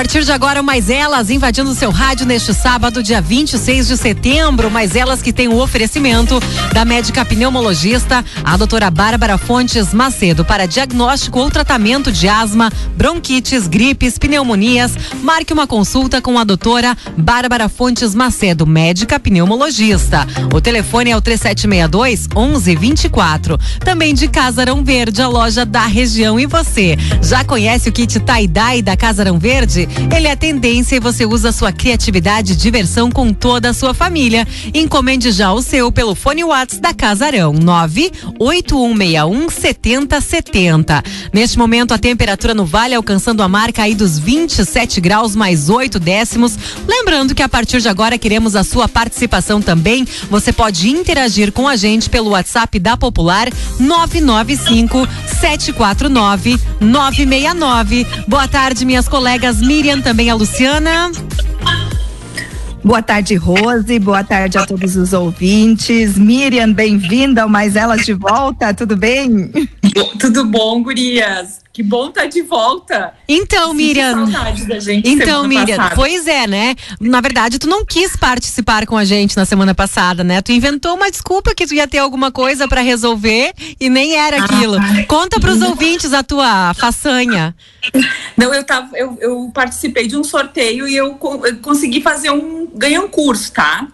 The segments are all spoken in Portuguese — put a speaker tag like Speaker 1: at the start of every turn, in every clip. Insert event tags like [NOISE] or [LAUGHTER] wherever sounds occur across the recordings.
Speaker 1: partir de agora, mais elas invadindo seu rádio neste sábado, dia 26 de setembro. Mais elas que tem o oferecimento da médica pneumologista, a doutora Bárbara Fontes Macedo, para diagnóstico ou tratamento de asma, bronquites, gripes, pneumonias. Marque uma consulta com a doutora Bárbara Fontes Macedo, médica pneumologista. O telefone é o 3762 1124. Também de Casarão Verde, a loja da região. E você, já conhece o kit tie-dye da Casarão Verde? Ele é tendência e você usa sua criatividade e diversão com toda a sua família. Encomende já o seu pelo fone Whats da Casarão 98161 7070. Neste momento a temperatura no vale alcançando a marca aí dos 27 graus mais 8 décimos. Lembrando que a partir de agora queremos a sua participação também. Você pode interagir com a gente pelo WhatsApp da Popular 995 749 969. Boa tarde, minhas colegas Miriam, também a Luciana.
Speaker 2: Boa tarde, Rose. Boa tarde a todos os ouvintes. Miriam, bem-vinda ao Mais Elas de Volta. Tudo bem?
Speaker 3: Tudo bom, gurias? Que bom estar tá de volta.
Speaker 1: Então, Miriam. então, Miriam, passada. pois é, né? Na verdade, tu não quis participar com a gente na semana passada, né? Tu inventou uma desculpa que tu ia ter alguma coisa para resolver e nem era aquilo. Ah, Conta para os ouvintes a tua façanha.
Speaker 3: Não, eu tava, eu, eu participei de um sorteio e eu, eu consegui fazer um, ganhei um curso, tá?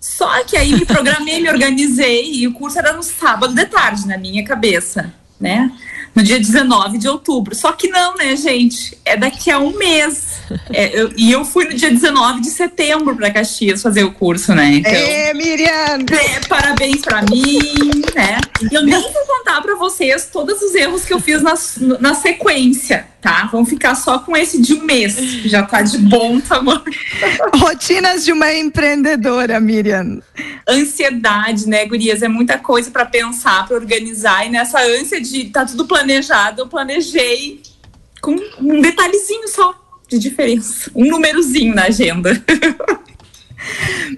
Speaker 3: Só que aí me programei, me organizei e o curso era no sábado de tarde na minha cabeça, né? No dia 19 de outubro. Só que não, né, gente? É daqui a um mês. É, eu, e eu fui no dia 19 de setembro para Caxias fazer o curso, né?
Speaker 2: Então, é, Miriam!
Speaker 3: É, parabéns para mim, né? Eu nem vou contar para vocês todos os erros que eu fiz na, na sequência, tá? Vamos ficar só com esse de um mês, que já tá de bom tamanho. [LAUGHS]
Speaker 2: Rotinas de uma empreendedora, Miriam.
Speaker 3: Ansiedade, né, gurias? É muita coisa para pensar, para organizar. E nessa ânsia de tá tudo planejado, eu planejei com um detalhezinho só de diferença. Um númerozinho na agenda. [LAUGHS]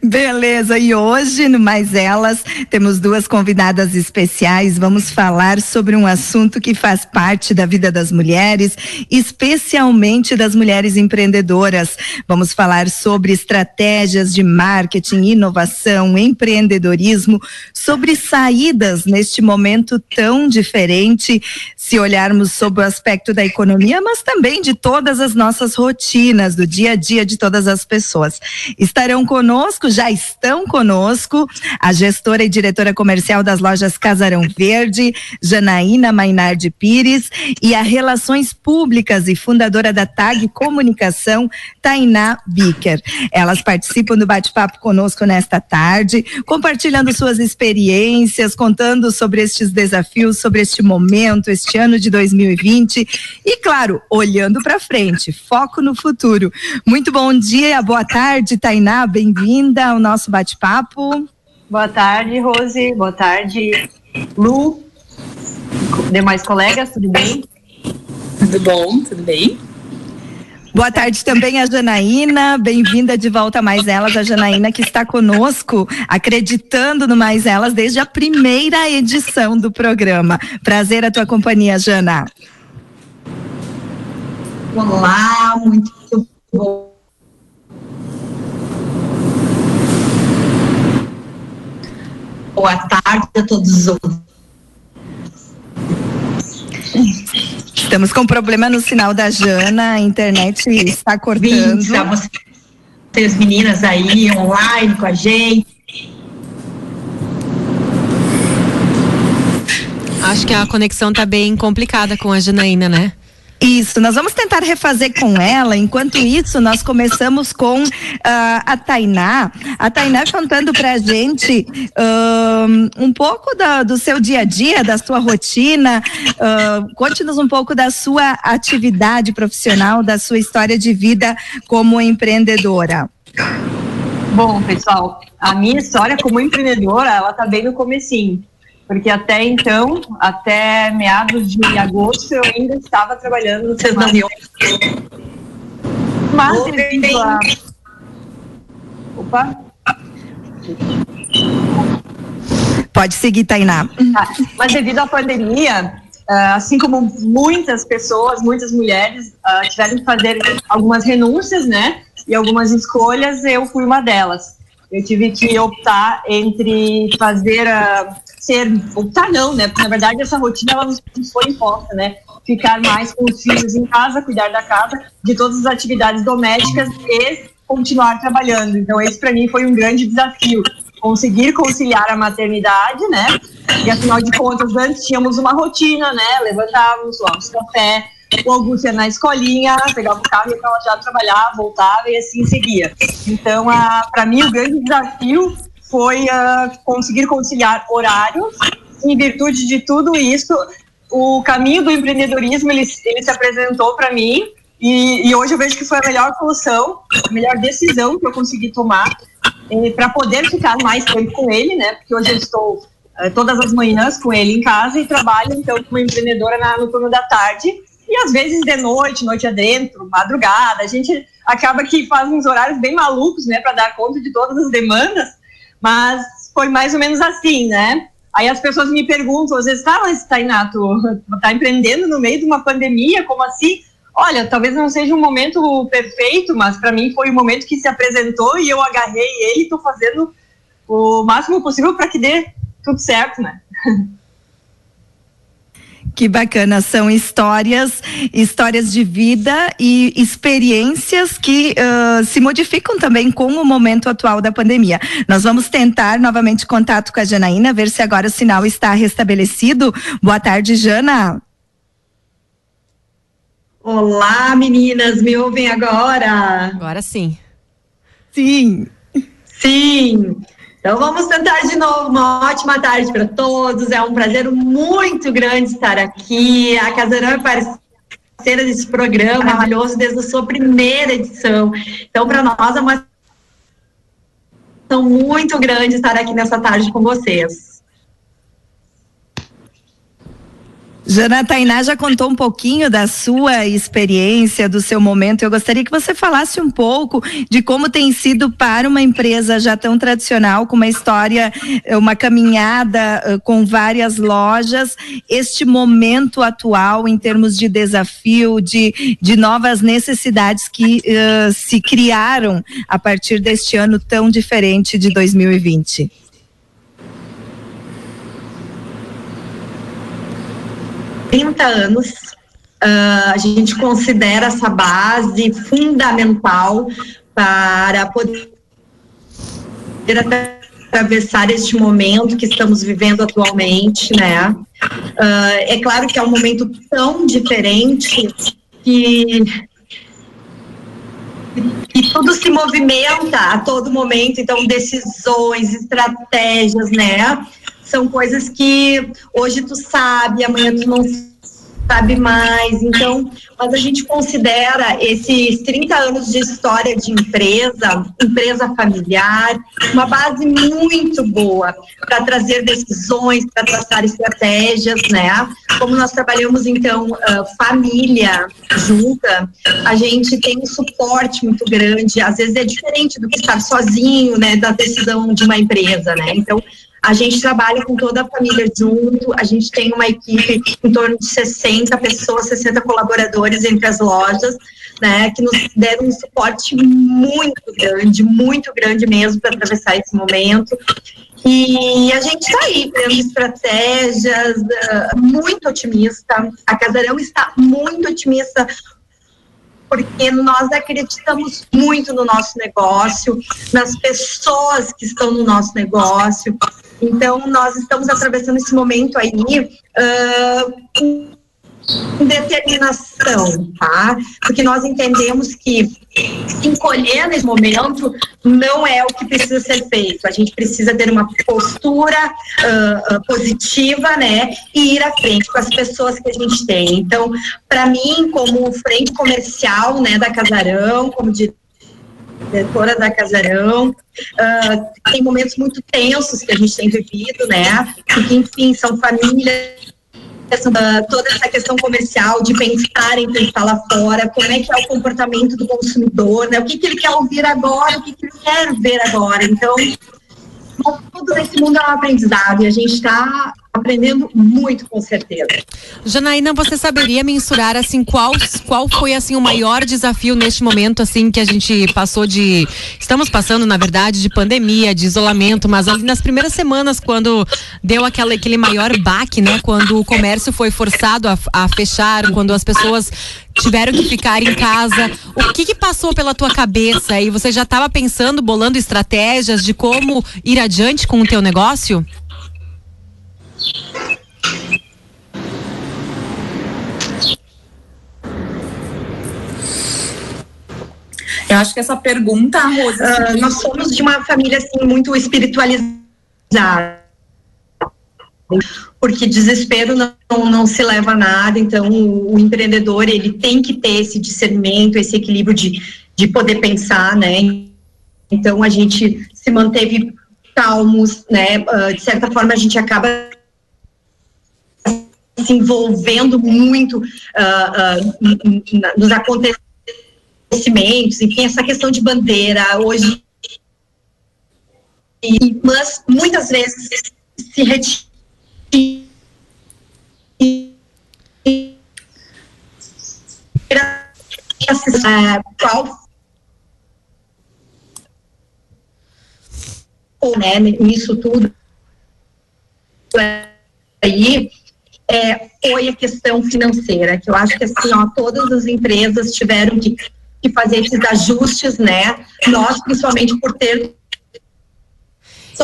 Speaker 2: Beleza, e hoje no Mais Elas temos duas convidadas especiais. Vamos falar sobre um assunto que faz parte da vida das mulheres, especialmente das mulheres empreendedoras. Vamos falar sobre estratégias de marketing, inovação, empreendedorismo, sobre saídas neste momento tão diferente, se olharmos sobre o aspecto da economia, mas também de todas as nossas rotinas, do dia a dia de todas as pessoas. Estarão conosco, já estão conosco, a gestora e diretora comercial das lojas Casarão Verde, Janaína Mainardi Pires, e a Relações Públicas e fundadora da TAG Comunicação, Tainá Bicker. Elas participam do bate-papo conosco nesta tarde, compartilhando suas experiências, contando sobre estes desafios, sobre este momento, este ano de 2020 e, claro, olhando para frente, foco no futuro. Muito bom dia, boa tarde, Tainá, bem-vinda ao nosso bate-papo.
Speaker 4: Boa tarde, Rose. Boa tarde, Lu. Demais colegas, tudo bem?
Speaker 3: Tudo bom, tudo bem?
Speaker 2: Boa tarde também a Janaína, bem-vinda de volta a Mais Elas, a Janaína que está conosco, acreditando no Mais Elas desde a primeira edição do programa. Prazer a tua companhia, Jana.
Speaker 5: Olá, muito bom boa tarde a todos os outros.
Speaker 2: Estamos com problema no sinal da Jana, a internet está cortando. Sim,
Speaker 5: vocês meninas aí online com a gente.
Speaker 1: Acho que a conexão está bem complicada com a Janaína, né?
Speaker 2: Isso, nós vamos tentar refazer com ela. Enquanto isso, nós começamos com uh, a Tainá. A Tainá contando pra gente uh, um pouco da, do seu dia a dia, da sua rotina. Uh, Conte-nos um pouco da sua atividade profissional, da sua história de vida como empreendedora.
Speaker 4: Bom, pessoal, a minha história como empreendedora, ela tá bem no comecinho porque até então, até meados de agosto, eu ainda estava trabalhando no Senado. Mas devido a... Opa!
Speaker 2: Pode seguir, Tainá.
Speaker 4: Tá. Mas devido à pandemia, Uh, assim como muitas pessoas, muitas mulheres uh, tiveram que fazer algumas renúncias, né? E algumas escolhas, eu fui uma delas. Eu tive que optar entre fazer uh, ser optar não, né? Porque na verdade essa rotina ela nos foi imposta, né? Ficar mais com os filhos em casa, cuidar da casa, de todas as atividades domésticas e continuar trabalhando. Então esse para mim foi um grande desafio conseguir conciliar a maternidade, né? E afinal de contas, antes tínhamos uma rotina, né? Levantávamos, tomávamos café, o Augusto ia na escolinha, pegava o carro e ia já trabalhar, voltava e assim seguia. Então, para mim, o grande desafio foi uh, conseguir conciliar horários. Em virtude de tudo isso, o caminho do empreendedorismo ele, ele se apresentou para mim e, e, hoje eu vejo que foi a melhor solução, a melhor decisão que eu consegui tomar para poder ficar mais tempo com ele, né? Porque hoje eu estou uh, todas as manhãs com ele em casa e trabalho então como empreendedora na, no turno da tarde e às vezes de noite, noite adentro, madrugada. A gente acaba que faz uns horários bem malucos, né, para dar conta de todas as demandas. Mas foi mais ou menos assim, né? Aí as pessoas me perguntam, às vezes, tá, mas Tainá, tu tá empreendendo no meio de uma pandemia, como assim? Olha, talvez não seja um momento perfeito, mas para mim foi o momento que se apresentou e eu agarrei ele e estou fazendo o máximo possível para que dê tudo certo, né? [LAUGHS]
Speaker 2: Que bacana, são histórias, histórias de vida e experiências que uh, se modificam também com o momento atual da pandemia. Nós vamos tentar novamente contato com a Janaína, ver se agora o sinal está restabelecido. Boa tarde, Jana.
Speaker 6: Olá, meninas, me ouvem agora?
Speaker 1: Agora sim.
Speaker 2: Sim.
Speaker 6: Sim. Então vamos tentar de novo. Uma ótima tarde para todos. É um prazer muito grande estar aqui. A Casarão é parceira desse programa maravilhoso desde a sua primeira edição. Então, para nós é uma muito grande estar aqui nessa tarde com vocês.
Speaker 2: Jana Tainá já contou um pouquinho da sua experiência, do seu momento. Eu gostaria que você falasse um pouco de como tem sido para uma empresa já tão tradicional, com uma história, eh, uma caminhada eh, com várias lojas, este momento atual em termos de desafio, de, de novas necessidades que uh, se criaram a partir deste ano tão diferente de 2020.
Speaker 6: 30 anos, uh, a gente considera essa base fundamental para poder atravessar este momento que estamos vivendo atualmente, né? Uh, é claro que é um momento tão diferente que tudo se movimenta a todo momento, então decisões, estratégias, né? São coisas que hoje tu sabe, amanhã tu não sabe mais. Então, mas a gente considera esses 30 anos de história de empresa, empresa familiar, uma base muito boa para trazer decisões, para traçar estratégias, né? Como nós trabalhamos, então, uh, família junta, a gente tem um suporte muito grande, às vezes é diferente do que estar sozinho, né, da decisão de uma empresa, né? Então, a gente trabalha com toda a família junto, a gente tem uma equipe em torno de 60 pessoas, 60 colaboradores entre as lojas, né, que nos deram um suporte muito grande, muito grande mesmo para atravessar esse momento. E a gente está aí criando estratégias, uh, muito otimista. A Casarão está muito otimista porque nós acreditamos muito no nosso negócio, nas pessoas que estão no nosso negócio. Então, nós estamos atravessando esse momento aí uh, com determinação, tá? Porque nós entendemos que encolher nesse momento não é o que precisa ser feito. A gente precisa ter uma postura uh, positiva, né? E ir à frente com as pessoas que a gente tem. Então, para mim, como frente comercial, né, da Casarão, como de diretora da Casarão. Uh, tem momentos muito tensos que a gente tem vivido, né? Porque, enfim, são famílias toda essa questão comercial de pensar em pensar lá fora, como é que é o comportamento do consumidor, né? O que, que ele quer ouvir agora, o que, que ele quer ver agora. Então, tudo nesse mundo é um aprendizado e a gente está aprendendo muito, com certeza.
Speaker 1: Janaína, você saberia mensurar assim qual qual foi assim o maior desafio neste momento assim que a gente passou de estamos passando na verdade de pandemia, de isolamento, mas ali nas primeiras semanas quando deu aquela, aquele maior baque, né, quando o comércio foi forçado a, a fechar, quando as pessoas tiveram que ficar em casa. O que, que passou pela tua cabeça e você já estava pensando, bolando estratégias de como ir adiante com o teu negócio?
Speaker 3: Eu acho que essa pergunta, Rosa.
Speaker 6: Uh, nós somos de uma família assim muito espiritualizada. Porque desespero não, não se leva a nada, então o, o empreendedor ele tem que ter esse discernimento, esse equilíbrio de, de poder pensar, né? Então a gente se manteve calmos, né? Uh, de certa forma a gente acaba se envolvendo muito uh, uh, nos acontecimentos, enfim, essa questão de bandeira hoje, mas muitas vezes se retira qual né, nisso tudo. Aí é, foi a questão financeira, que eu acho que assim, ó, todas as empresas tiveram que, que fazer esses ajustes, né? Nós, principalmente por ter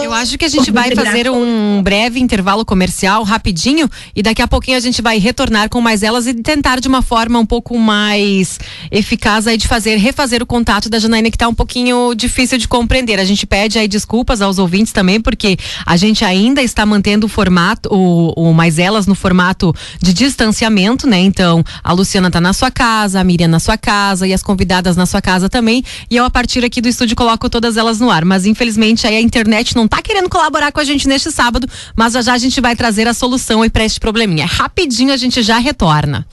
Speaker 1: eu acho que a gente [LAUGHS] vai fazer um breve intervalo comercial rapidinho e daqui a pouquinho a gente vai retornar com mais elas e tentar de uma forma um pouco mais eficaz aí de fazer refazer o contato da Janaína que está um pouquinho difícil de compreender. A gente pede aí desculpas aos ouvintes também porque a gente ainda está mantendo o formato o, o mais elas no formato de distanciamento, né? Então, a Luciana está na sua casa, a Miriam na sua casa e as convidadas na sua casa também. E eu a partir aqui do estúdio coloco todas elas no ar, mas infelizmente aí a internet não está querendo colaborar com a gente neste sábado, mas já já a gente vai trazer a solução aí para este probleminha. Rapidinho a gente já retorna.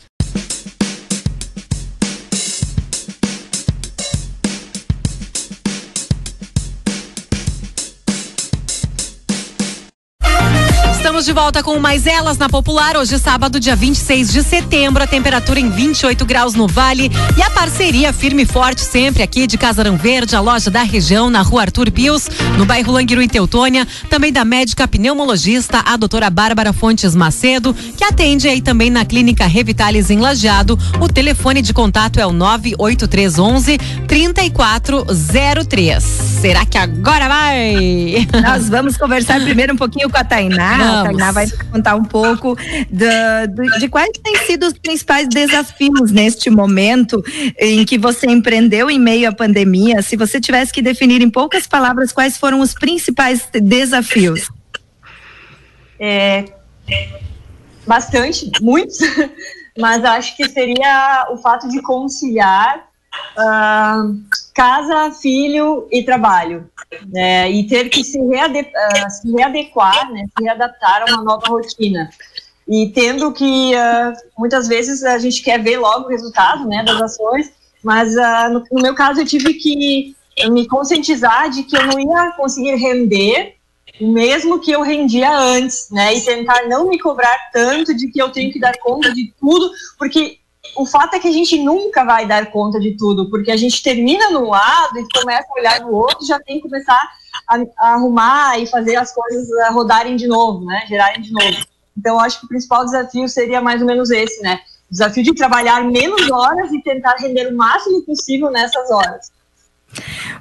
Speaker 1: Estamos de volta com mais elas na Popular. Hoje, sábado, dia 26 de setembro. A temperatura em 28 graus no Vale. E a parceria firme e forte sempre aqui de Casarão Verde, a loja da região, na rua Arthur Pius, no bairro Languiru, em Teutônia. Também da médica pneumologista, a doutora Bárbara Fontes Macedo, que atende aí também na Clínica Revitalis em Lajeado. O telefone de contato é o 98311 3403. Será que agora vai?
Speaker 2: Nós vamos conversar primeiro um pouquinho com a Tainá. A Tainá vai contar um pouco de, de quais têm sido os principais desafios neste momento em que você empreendeu em meio à pandemia. Se você tivesse que definir em poucas palavras quais foram os principais desafios.
Speaker 4: É, bastante, muitos, [LAUGHS] mas acho que seria o fato de conciliar uh, casa, filho e trabalho. Né, e ter que se, reade uh, se readequar, né, se readaptar a uma nova rotina. E tendo que, uh, muitas vezes, a gente quer ver logo o resultado né, das ações, mas uh, no, no, meu caso eu tive que me conscientizar de que eu não ia conseguir render mesmo que eu rendia antes, né, e tentar não me cobrar tanto de que eu tenho que dar conta de tudo, porque o fato é que a gente nunca vai dar conta de tudo, porque a gente termina num lado e começa a olhar no outro, já tem que começar a, a arrumar e fazer as coisas rodarem de novo, né? Gerarem de novo. Então, acho que o principal desafio seria mais ou menos esse, né? O desafio de trabalhar menos horas e tentar render o máximo possível nessas horas.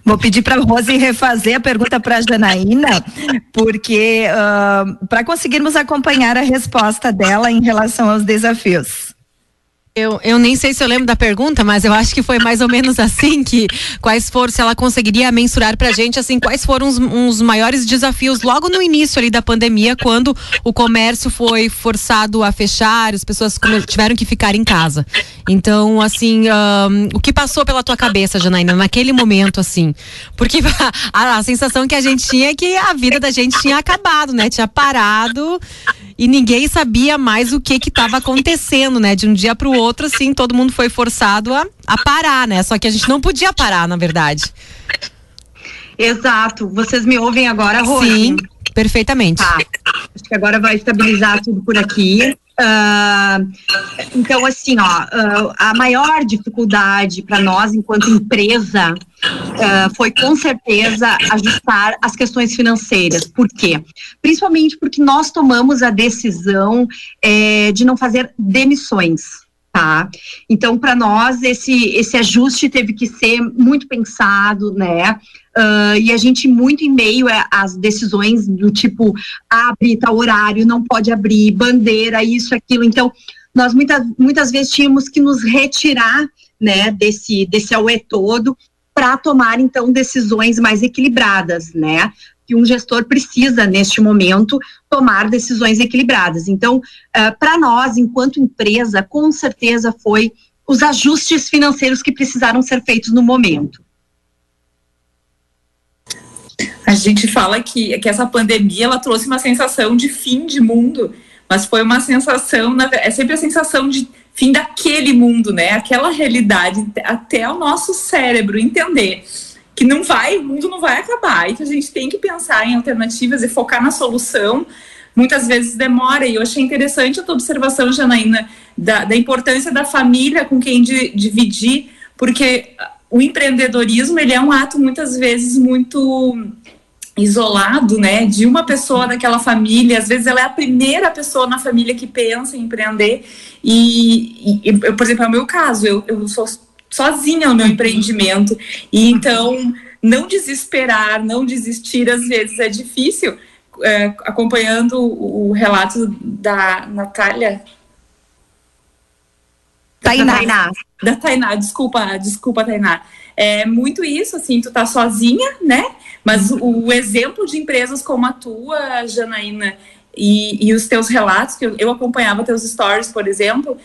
Speaker 2: Vou pedir para a Rose refazer a pergunta para a Janaína, porque uh, para conseguirmos acompanhar a resposta dela em relação aos desafios.
Speaker 1: Eu, eu nem sei se eu lembro da pergunta, mas eu acho que foi mais ou menos assim que quais foram, se ela conseguiria mensurar pra gente, assim, quais foram os, uns maiores desafios logo no início ali da pandemia, quando o comércio foi forçado a fechar, as pessoas tiveram que ficar em casa. Então, assim, um, o que passou pela tua cabeça, Janaína, naquele momento, assim? Porque [LAUGHS] a, a sensação que a gente tinha é que a vida da gente tinha acabado, né? Tinha parado e ninguém sabia mais o que que estava acontecendo, né? De um dia para o outro, assim, todo mundo foi forçado a, a parar, né? Só que a gente não podia parar, na verdade.
Speaker 6: Exato. Vocês me ouvem agora, Rose?
Speaker 1: Sim. Perfeitamente.
Speaker 6: Tá. Acho que agora vai estabilizar tudo por aqui. Uh, então, assim, ó, uh, a maior dificuldade para nós, enquanto empresa, uh, foi com certeza ajustar as questões financeiras. Por quê? Principalmente porque nós tomamos a decisão eh, de não fazer demissões tá? Então, para nós, esse, esse ajuste teve que ser muito pensado, né? Uh, e a gente muito em meio às decisões do tipo abre tal horário, não pode abrir, bandeira, isso, aquilo. Então, nós muitas, muitas vezes tínhamos que nos retirar, né, desse, desse auê todo para tomar, então, decisões mais equilibradas, né? Que um gestor precisa, neste momento, tomar decisões equilibradas. Então, uh, para nós, enquanto empresa, com certeza foi os ajustes financeiros que precisaram ser feitos no momento.
Speaker 3: A gente fala que, que essa pandemia ela trouxe uma sensação de fim de mundo, mas foi uma sensação, é sempre a sensação de fim daquele mundo, né? Aquela realidade até o nosso cérebro entender que não vai, o mundo não vai acabar. E que a gente tem que pensar em alternativas e focar na solução. Muitas vezes demora, e eu achei interessante a tua observação, Janaína, da, da importância da família com quem de, dividir, porque o empreendedorismo ele é um ato muitas vezes muito isolado, né, de uma pessoa daquela família, às vezes ela é a primeira pessoa na família que pensa em empreender, e, e eu, por exemplo, é o meu caso, eu, eu sou sozinha no meu empreendimento. E então, não desesperar, não desistir, às vezes é difícil. É, acompanhando o, relato da Natália.
Speaker 6: Tainá.
Speaker 3: Da Tainá, desculpa, desculpa, Tainá. É muito isso, assim, tu tá sozinha, né? Mas o, o exemplo de empresas como a tua, Janaína, e, e os teus relatos, que eu, eu acompanhava teus stories, por exemplo,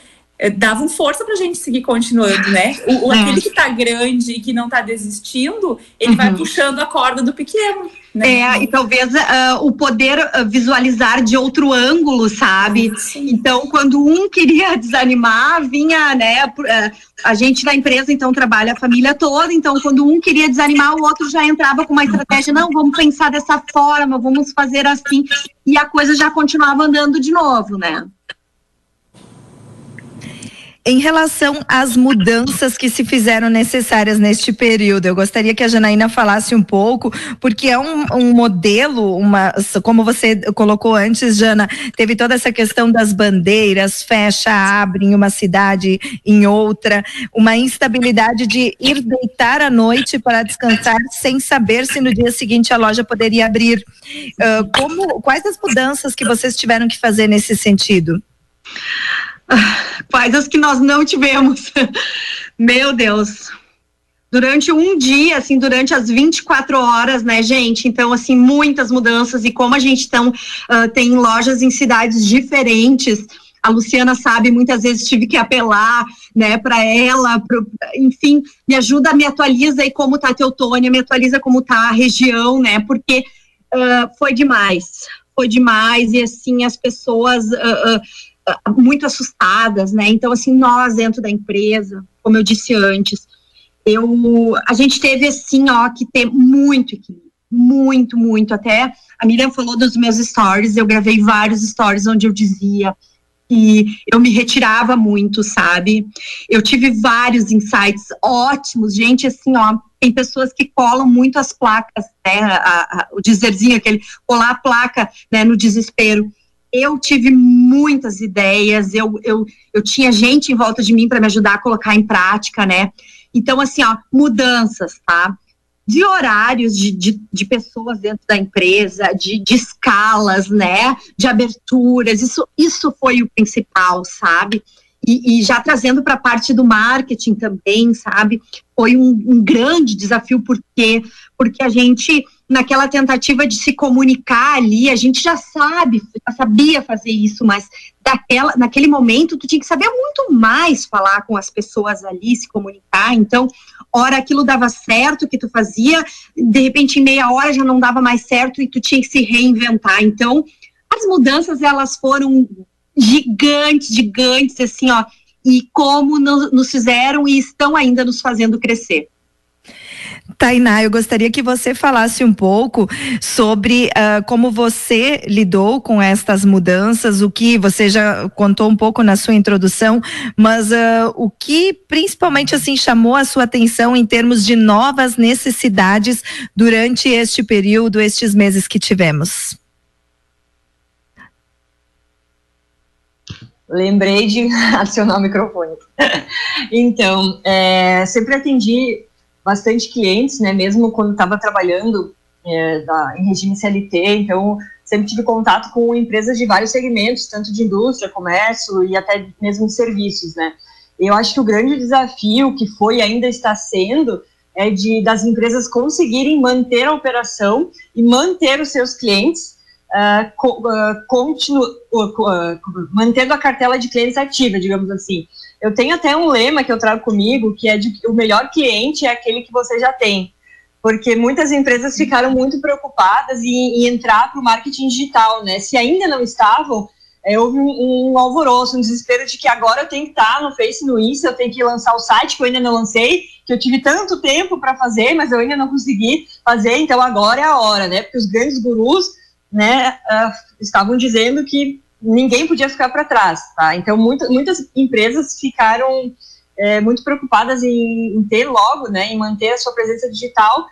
Speaker 3: davam força para a gente seguir continuando, né? O, o [LAUGHS] é. aquele que está grande e que não está desistindo, ele uhum. vai puxando a corda do pequeno. Né?
Speaker 6: É, e talvez uh, o poder uh, visualizar de outro ângulo, sabe? Sim. Então, quando um [LAUGHS] queria desanimar, vinha, né? Uh, a gente na empresa, então, trabalha a família toda, então, quando um queria desanimar, o outro já entrava com uma estratégia, não, vamos pensar dessa forma, vamos fazer assim, e a coisa já continuava andando de novo, né?
Speaker 2: Em relação às mudanças que se fizeram necessárias neste período, eu gostaria que a Janaína falasse um pouco, porque é um, um, modelo, uma, como você colocou antes, Jana, teve toda essa questão das bandeiras, fecha, abre em uma cidade, em outra, uma instabilidade de ir deitar à noite para descansar sem saber se no dia seguinte a loja poderia abrir. Uh, como, quais as mudanças que vocês tiveram que fazer nesse sentido? [LAUGHS]
Speaker 6: Quais as que nós não tivemos? [LAUGHS] Meu Deus. Durante um dia, assim, durante as 24 horas, né, gente? Então, assim, muitas mudanças. E como a gente então, uh, tem lojas em cidades diferentes, a Luciana sabe, muitas vezes tive que apelar, né, para ela, pro, enfim, me ajuda, me atualiza aí como tá a Teutônia, me atualiza como tá a região, né, porque uh, foi demais, foi demais, e assim, as pessoas uh, muito assustadas, né? Então, assim, nós dentro da empresa, como eu disse antes, eu, a gente teve, assim, ó, que ter muito equilíbrio, muito, muito. Até a Miriam falou dos meus stories, eu gravei vários stories onde eu dizia que eu me retirava muito, sabe? Eu tive vários insights ótimos, gente, assim, ó, tem pessoas que colam muito as placas, né, a, a, o dizerzinho, aquele colar a placa, né, no desespero eu tive muitas ideias, eu, eu, eu tinha gente em volta de mim para me ajudar a colocar em prática, né? Então, assim, ó, mudanças, tá? De horários de, de, de pessoas dentro da empresa, de, de escalas, né? De aberturas, isso, isso foi o principal, sabe? E, e, já trazendo para a parte do marketing também, sabe? Foi um, um, grande desafio, porque porque a gente naquela tentativa de se comunicar ali, a gente já sabe, já sabia fazer isso, mas daquela, naquele momento tu tinha que saber muito mais falar com as pessoas ali, se comunicar. Então, hora aquilo dava certo que tu fazia, de repente em meia hora já não dava mais certo e tu tinha que se reinventar. Então, as mudanças elas foram gigantes, gigantes, assim, ó, e como nos fizeram e estão ainda nos fazendo crescer.
Speaker 2: Tainá, eu gostaria que você falasse um pouco sobre uh, como você lidou com estas mudanças, o que você já contou um pouco na sua introdução, mas uh, o que principalmente assim chamou a sua atenção em termos de novas necessidades durante este período, estes meses que tivemos?
Speaker 4: Lembrei de [LAUGHS] acionar o microfone. [LAUGHS] então, é, sempre atendi bastante clientes, né, mesmo quando estava trabalhando é, da, em regime CLT, então sempre tive contato com empresas de vários segmentos, tanto de indústria, comércio e até mesmo serviços, né. Eu acho que o grande desafio que foi e ainda está sendo é de das empresas conseguirem manter a operação e manter os seus clientes uh, uh, continu, uh, mantendo a cartela de clientes ativa, digamos assim. Eu tenho até um lema que eu trago comigo, que é de que o melhor cliente é aquele que você já tem. Porque muitas empresas ficaram muito preocupadas em, em entrar para o marketing digital, né? Se ainda não estavam, é, houve um, um, alvoroço, um desespero de que agora eu tenho que estar no Face, no Insta, eu tenho que lançar o site que eu ainda não lancei, que eu tive tanto tempo para fazer, mas eu ainda não consegui fazer, então agora é a hora, né? Porque os grandes gurus, né, uh, estavam dizendo que ninguém podia ficar para trás, tá? Então, muito, muitas empresas ficaram é, muito preocupadas em, em, ter logo, né, em manter a sua presença digital,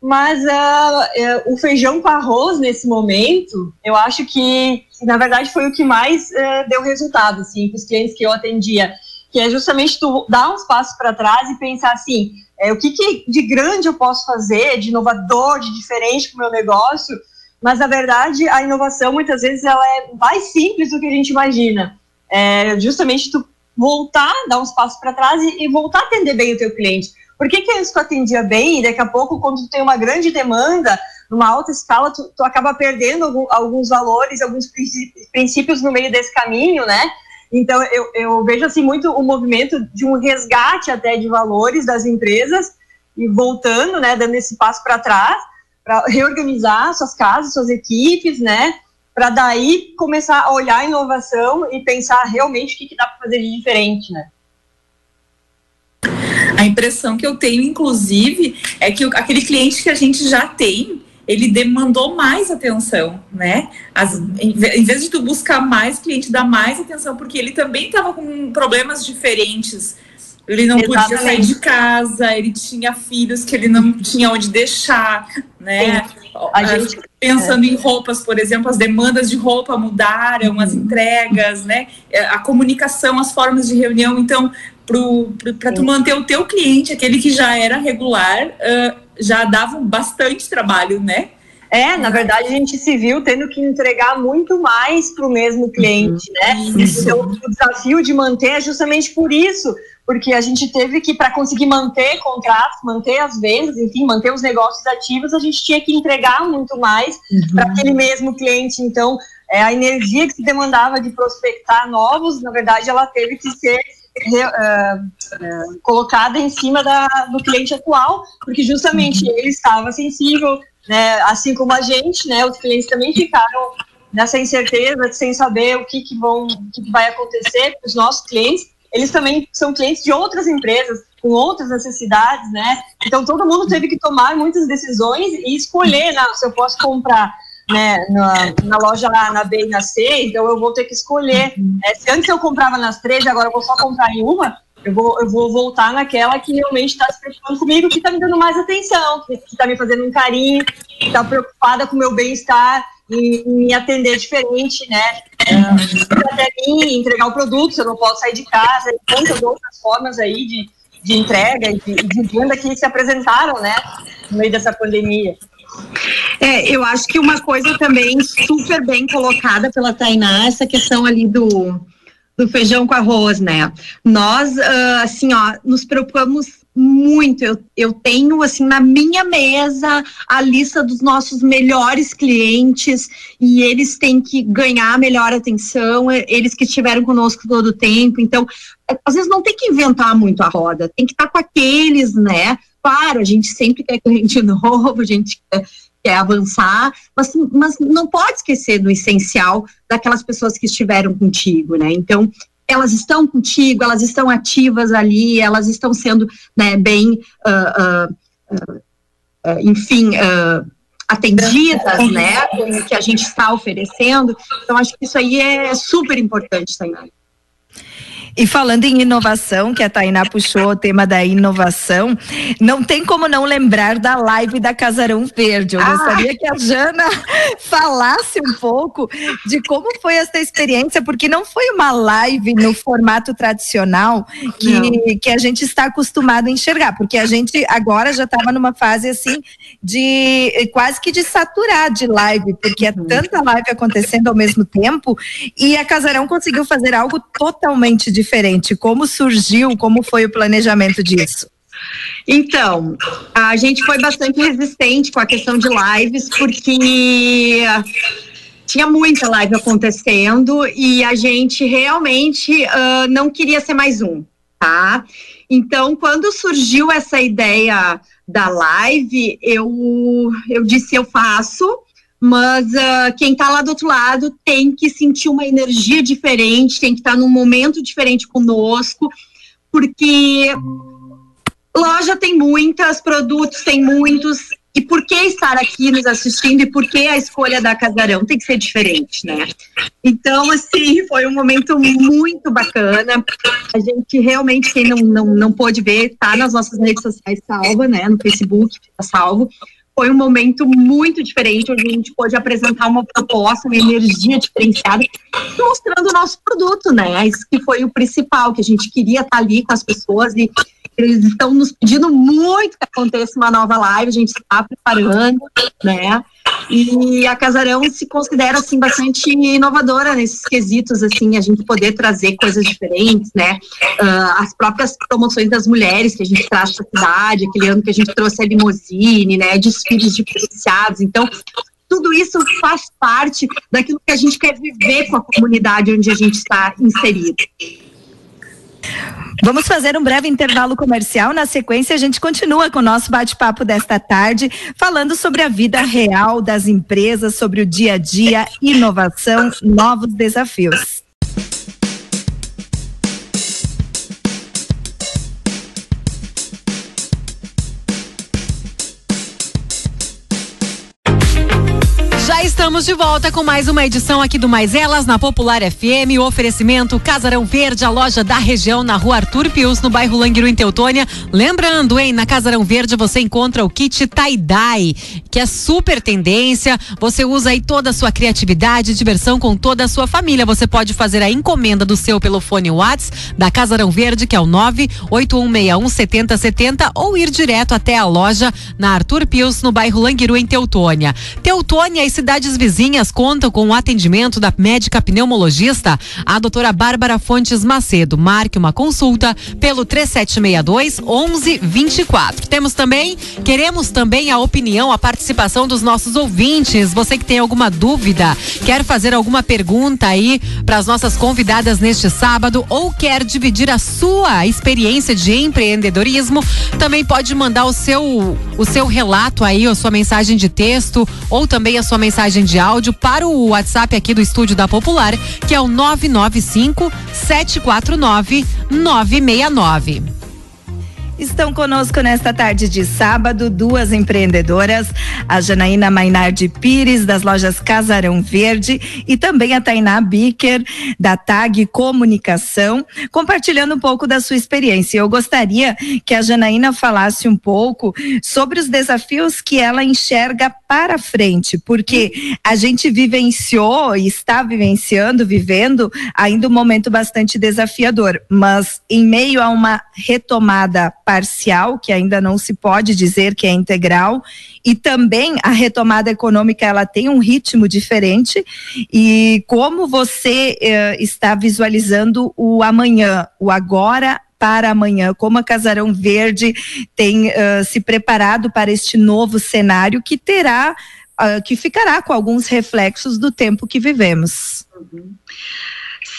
Speaker 4: mas uh, uh, o feijão com arroz nesse momento, eu acho que, na verdade, foi o que mais uh, deu resultado, assim, para os clientes que eu atendia, que é justamente tu dar uns passos para trás e pensar assim, é, o que, que de grande eu posso fazer, de inovador, de diferente para o meu negócio, mas na verdade a inovação muitas vezes ela é mais simples do que a gente imagina. É justamente tu voltar, dar uns passos para trás e, e, voltar a atender bem o teu cliente. Por que, que antes tu atendia bem e daqui a pouco, quando tu tem uma grande demanda, numa alta escala, tu, tu acaba perdendo alguns valores, alguns princípios no meio desse caminho, né? Então, eu, eu vejo assim muito o movimento de um resgate até de valores das empresas e voltando, né, dando esse passo para trás, para reorganizar suas casas, suas equipes, né? Para daí começar a olhar a inovação e pensar realmente o que, que dá para fazer de diferente, né?
Speaker 3: A impressão que eu tenho, inclusive, é que aquele cliente que a gente já tem, ele demandou mais atenção, né? As, em vez de tu buscar mais cliente, dá mais atenção, porque ele também estava com problemas diferentes ele não Exatamente. podia sair de casa, ele tinha filhos que ele não tinha onde deixar, né? A gente, Pensando é. em roupas, por exemplo, as demandas de roupa mudaram, uhum. as entregas, né? É, a comunicação, as formas de reunião. Então, para tu manter o teu cliente, aquele que já era regular, uh, já dava bastante trabalho, né?
Speaker 4: É, na verdade, a gente se viu tendo que entregar muito mais para o mesmo cliente, né? Isso. Então, o desafio de manter é justamente por isso, porque a gente teve que, para conseguir manter contratos, manter as vendas, enfim, manter os negócios ativos, a gente tinha que entregar muito mais uhum. para aquele mesmo cliente. Então, é, a energia que se demandava de prospectar novos, na verdade, ela teve que ser uh, uh, colocada em cima da, do cliente atual, porque justamente uhum. ele estava sensível, né, assim como a gente, né, os clientes também ficaram nessa incerteza, sem saber o que, que, vão, o que, que vai acontecer com os nossos clientes eles também são clientes de outras empresas com outras necessidades, né? Então todo mundo teve que tomar muitas decisões e escolher, né? Se eu posso comprar né, na, na loja A, na B e na C, então eu vou ter que escolher. É, se antes eu comprava nas três, agora eu vou só comprar em uma, eu vou, eu vou voltar naquela que realmente está se preocupando comigo, que está me dando mais atenção, que está me fazendo um carinho, que está preocupada com o meu bem-estar e, me atender diferente, né? É, até mim entregar o produto, se eu não posso sair de casa, e tantas outras formas aí de, de entrega e de, de venda que se apresentaram, né? No meio dessa pandemia.
Speaker 6: É, eu acho que uma coisa também super bem colocada pela Tainá, essa questão ali do, do feijão com arroz, né? Nós, uh, assim, ó, nos preocupamos muito. Eu, eu tenho, assim, na minha mesa a lista dos nossos melhores clientes e eles têm que ganhar melhor atenção, eles que estiveram conosco todo o tempo. Então, às vezes não tem que inventar muito a roda, tem que estar com aqueles, né? Claro, a gente sempre quer cliente [LAUGHS] novo, a gente quer, quer avançar, mas, mas não pode esquecer do essencial daquelas pessoas que estiveram contigo, né? Então, elas estão contigo, elas estão ativas ali, elas estão sendo né, bem uh, uh, uh, enfim, uh, atendidas, né, com o que a gente está oferecendo. Então, acho que isso aí é super importante, Tainá.
Speaker 2: E falando em inovação, que a Tainá puxou o tema da inovação, não tem como não lembrar da live da Casarão Verde. Eu ah. gostaria que a Jana falasse um pouco de como foi essa experiência, porque não foi uma live no formato tradicional que, que a gente está acostumado a enxergar, porque a gente agora já estava numa fase assim de quase que de saturar de live, porque é uhum. tanta live acontecendo ao mesmo tempo, e a Casarão conseguiu fazer algo totalmente diferente diferente? Como surgiu? Como foi o planejamento disso?
Speaker 6: Então, a gente foi bastante resistente com a questão de lives, porque tinha muita live acontecendo e a gente realmente uh, não queria ser mais um, tá? Então, quando surgiu essa ideia da live, eu, eu disse: eu faço mas uh, quem está lá do outro lado tem que sentir uma energia diferente, tem que estar tá num momento diferente conosco, porque loja tem muitas, produtos tem muitos, e por que estar aqui nos assistindo e por que a escolha da Casarão tem que ser diferente, né? Então, assim, foi um momento muito bacana. A gente realmente, quem não, não, não pôde ver, tá nas nossas redes sociais salva, né? No Facebook, tá salvo foi um momento muito diferente, onde a gente pôde apresentar uma proposta, uma energia diferenciada, mostrando o nosso produto, né? Isso que foi o principal, que a gente queria estar ali com as pessoas e eles estão nos pedindo muito que aconteça uma nova live, a gente está preparando, né? E a Casarão se considera assim bastante inovadora nesses quesitos, assim, a gente poder trazer coisas diferentes, né? Uh, as próprias promoções das mulheres que a gente traz para a cidade, aquele ano que a gente trouxe a limousine, né? Desfiles diferenciados. Então, tudo isso faz parte daquilo que a gente quer viver com a comunidade onde a gente está inserido.
Speaker 2: Vamos fazer um breve intervalo comercial. Na sequência, a gente continua com o nosso bate-papo desta tarde, falando sobre a vida real das empresas, sobre o dia a dia, inovação, novos desafios.
Speaker 1: Estamos de volta com mais uma edição aqui do Mais Elas na Popular FM. O oferecimento Casarão Verde, a loja da região na rua Arthur Pius, no bairro Languiru, em Teutônia. Lembrando, hein, na Casarão Verde você encontra o kit tie-dye, que é super tendência. Você usa aí toda a sua criatividade e diversão com toda a sua família. Você pode fazer a encomenda do seu pelo fone Whats da Casarão Verde, que é o 98161 7070, ou ir direto até a loja na Arthur Pius, no bairro Languiru, em Teutônia. Teutônia e cidades vizinhas contam com o atendimento da médica pneumologista, a doutora Bárbara Fontes Macedo. Marque uma consulta pelo 3762 1124. Temos também, queremos também a opinião, a participação dos nossos ouvintes. Você que tem alguma dúvida, quer fazer alguma pergunta aí para as nossas convidadas neste sábado ou quer dividir a sua experiência de empreendedorismo, também pode mandar o seu o seu relato aí, a sua mensagem de texto ou também a sua mensagem de áudio para o WhatsApp aqui do Estúdio da Popular, que é o 995 749 969.
Speaker 2: Estão conosco nesta tarde de sábado duas empreendedoras, a Janaína Mainardi Pires, das lojas Casarão Verde, e também a Tainá Bicker, da TAG Comunicação, compartilhando um pouco da sua experiência. Eu gostaria que a Janaína falasse um pouco sobre os desafios que ela enxerga para frente, porque a gente vivenciou e está vivenciando, vivendo ainda um momento bastante desafiador, mas em meio a uma retomada parcial, que ainda não se pode dizer que é integral, e também a retomada econômica ela tem um ritmo diferente. E como você eh, está visualizando o amanhã, o agora para amanhã, como a Casarão Verde tem uh, se preparado para este novo cenário que terá, uh, que ficará com alguns reflexos do tempo que vivemos.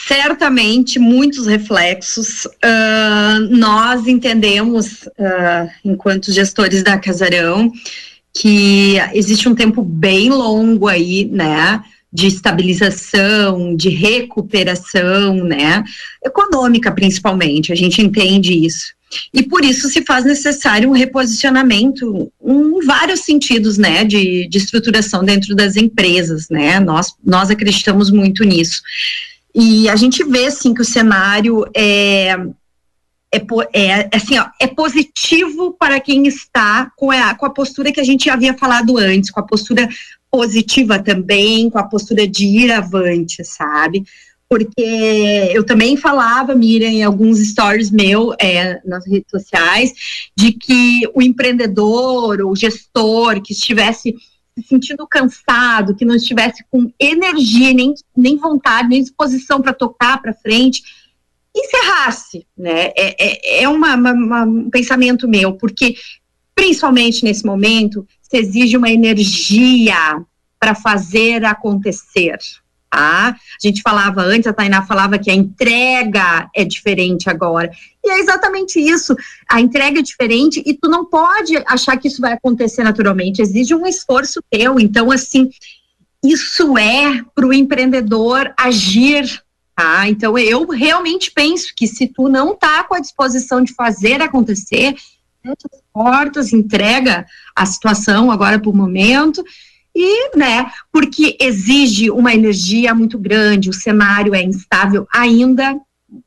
Speaker 6: Certamente muitos reflexos. Uh, nós entendemos, uh, enquanto gestores da Casarão, que existe um tempo bem longo aí, né? De estabilização, de recuperação, né? Econômica, principalmente, a gente entende isso. E por isso se faz necessário um reposicionamento em vários sentidos, né, de, de estruturação dentro das empresas, né, nós, nós acreditamos muito nisso. E a gente vê, assim, que o cenário é, é, é, assim, ó, é positivo para quem está com a, com a postura que a gente havia falado antes, com a postura positiva também, com a postura de ir avante, sabe? porque eu também falava, Miriam, em alguns stories meu é, nas redes sociais, de que o empreendedor ou gestor que estivesse se sentindo cansado, que não estivesse com energia, nem, nem vontade, nem disposição para tocar para frente, encerrasse, né? É, é, é uma, uma, uma, um pensamento meu, porque principalmente nesse momento se exige uma energia para fazer acontecer, Tá? A gente falava antes, a Tainá falava que a entrega é diferente agora. E é exatamente isso. A entrega é diferente e tu não pode achar que isso vai acontecer naturalmente. Exige um esforço teu. Então, assim, isso é para o empreendedor agir. Tá? Então, eu realmente penso que se tu não tá com a disposição de fazer acontecer, portas, entrega a situação agora para o momento e, né, porque exige uma energia muito grande, o cenário é instável ainda,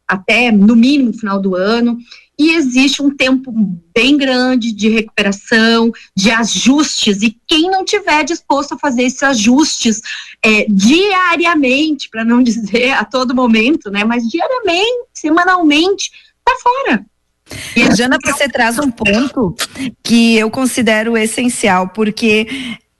Speaker 6: até no mínimo final do ano, e existe um tempo bem grande de recuperação, de ajustes, e quem não tiver disposto a fazer esses ajustes é, diariamente, para não [LAUGHS] dizer a todo momento, né, mas diariamente, semanalmente, tá fora.
Speaker 2: Jana, você traz um ponto que eu considero essencial, porque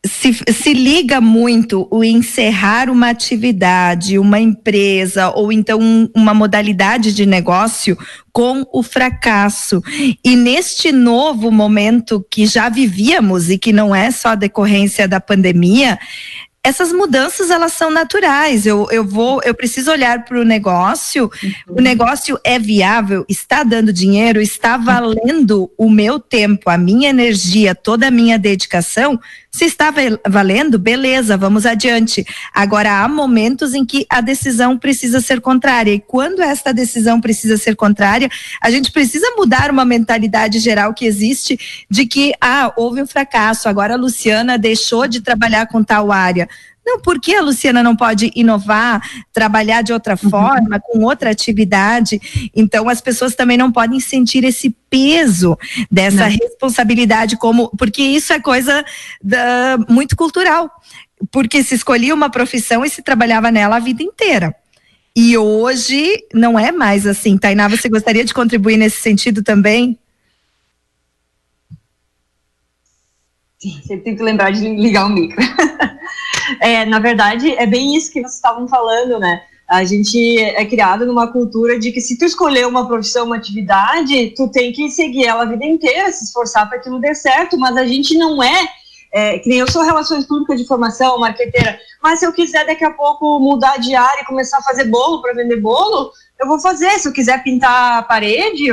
Speaker 2: se, se liga muito o encerrar uma atividade, uma empresa ou então um, uma modalidade de negócio com o fracasso. E neste novo momento que já vivíamos e que não é só decorrência da pandemia, essas mudanças elas são naturais. Eu, eu vou, eu preciso olhar para o negócio. Uhum. O negócio é viável, está dando dinheiro, está valendo o meu tempo, a minha energia, toda a minha dedicação. Se está valendo, beleza, vamos adiante. Agora há momentos em que a decisão precisa ser contrária e quando esta decisão precisa ser contrária, a gente precisa mudar uma mentalidade geral que existe de que ah, houve um fracasso, agora a Luciana deixou de trabalhar com tal área. Não, por que a Luciana não pode inovar, trabalhar de outra uhum. forma, com outra atividade? Então, as pessoas também não podem sentir esse peso dessa não. responsabilidade, como porque isso é coisa da, muito cultural. Porque se escolhia uma profissão e se trabalhava nela a vida inteira. E hoje não é mais assim. Tainá, você gostaria de contribuir nesse sentido também?
Speaker 4: Sim, você tem que lembrar de ligar o micro. [LAUGHS] É, na verdade, é bem isso que vocês estavam falando, né? A gente é criado numa cultura de que se tu escolher uma profissão, uma atividade, tu tem que seguir ela a vida inteira, se esforçar para aquilo dê certo, mas a gente não é, é, que nem eu sou relações públicas de formação, marqueteira, mas se eu quiser daqui a pouco mudar de área e começar a fazer bolo para vender bolo, eu vou fazer. Se eu quiser pintar a parede,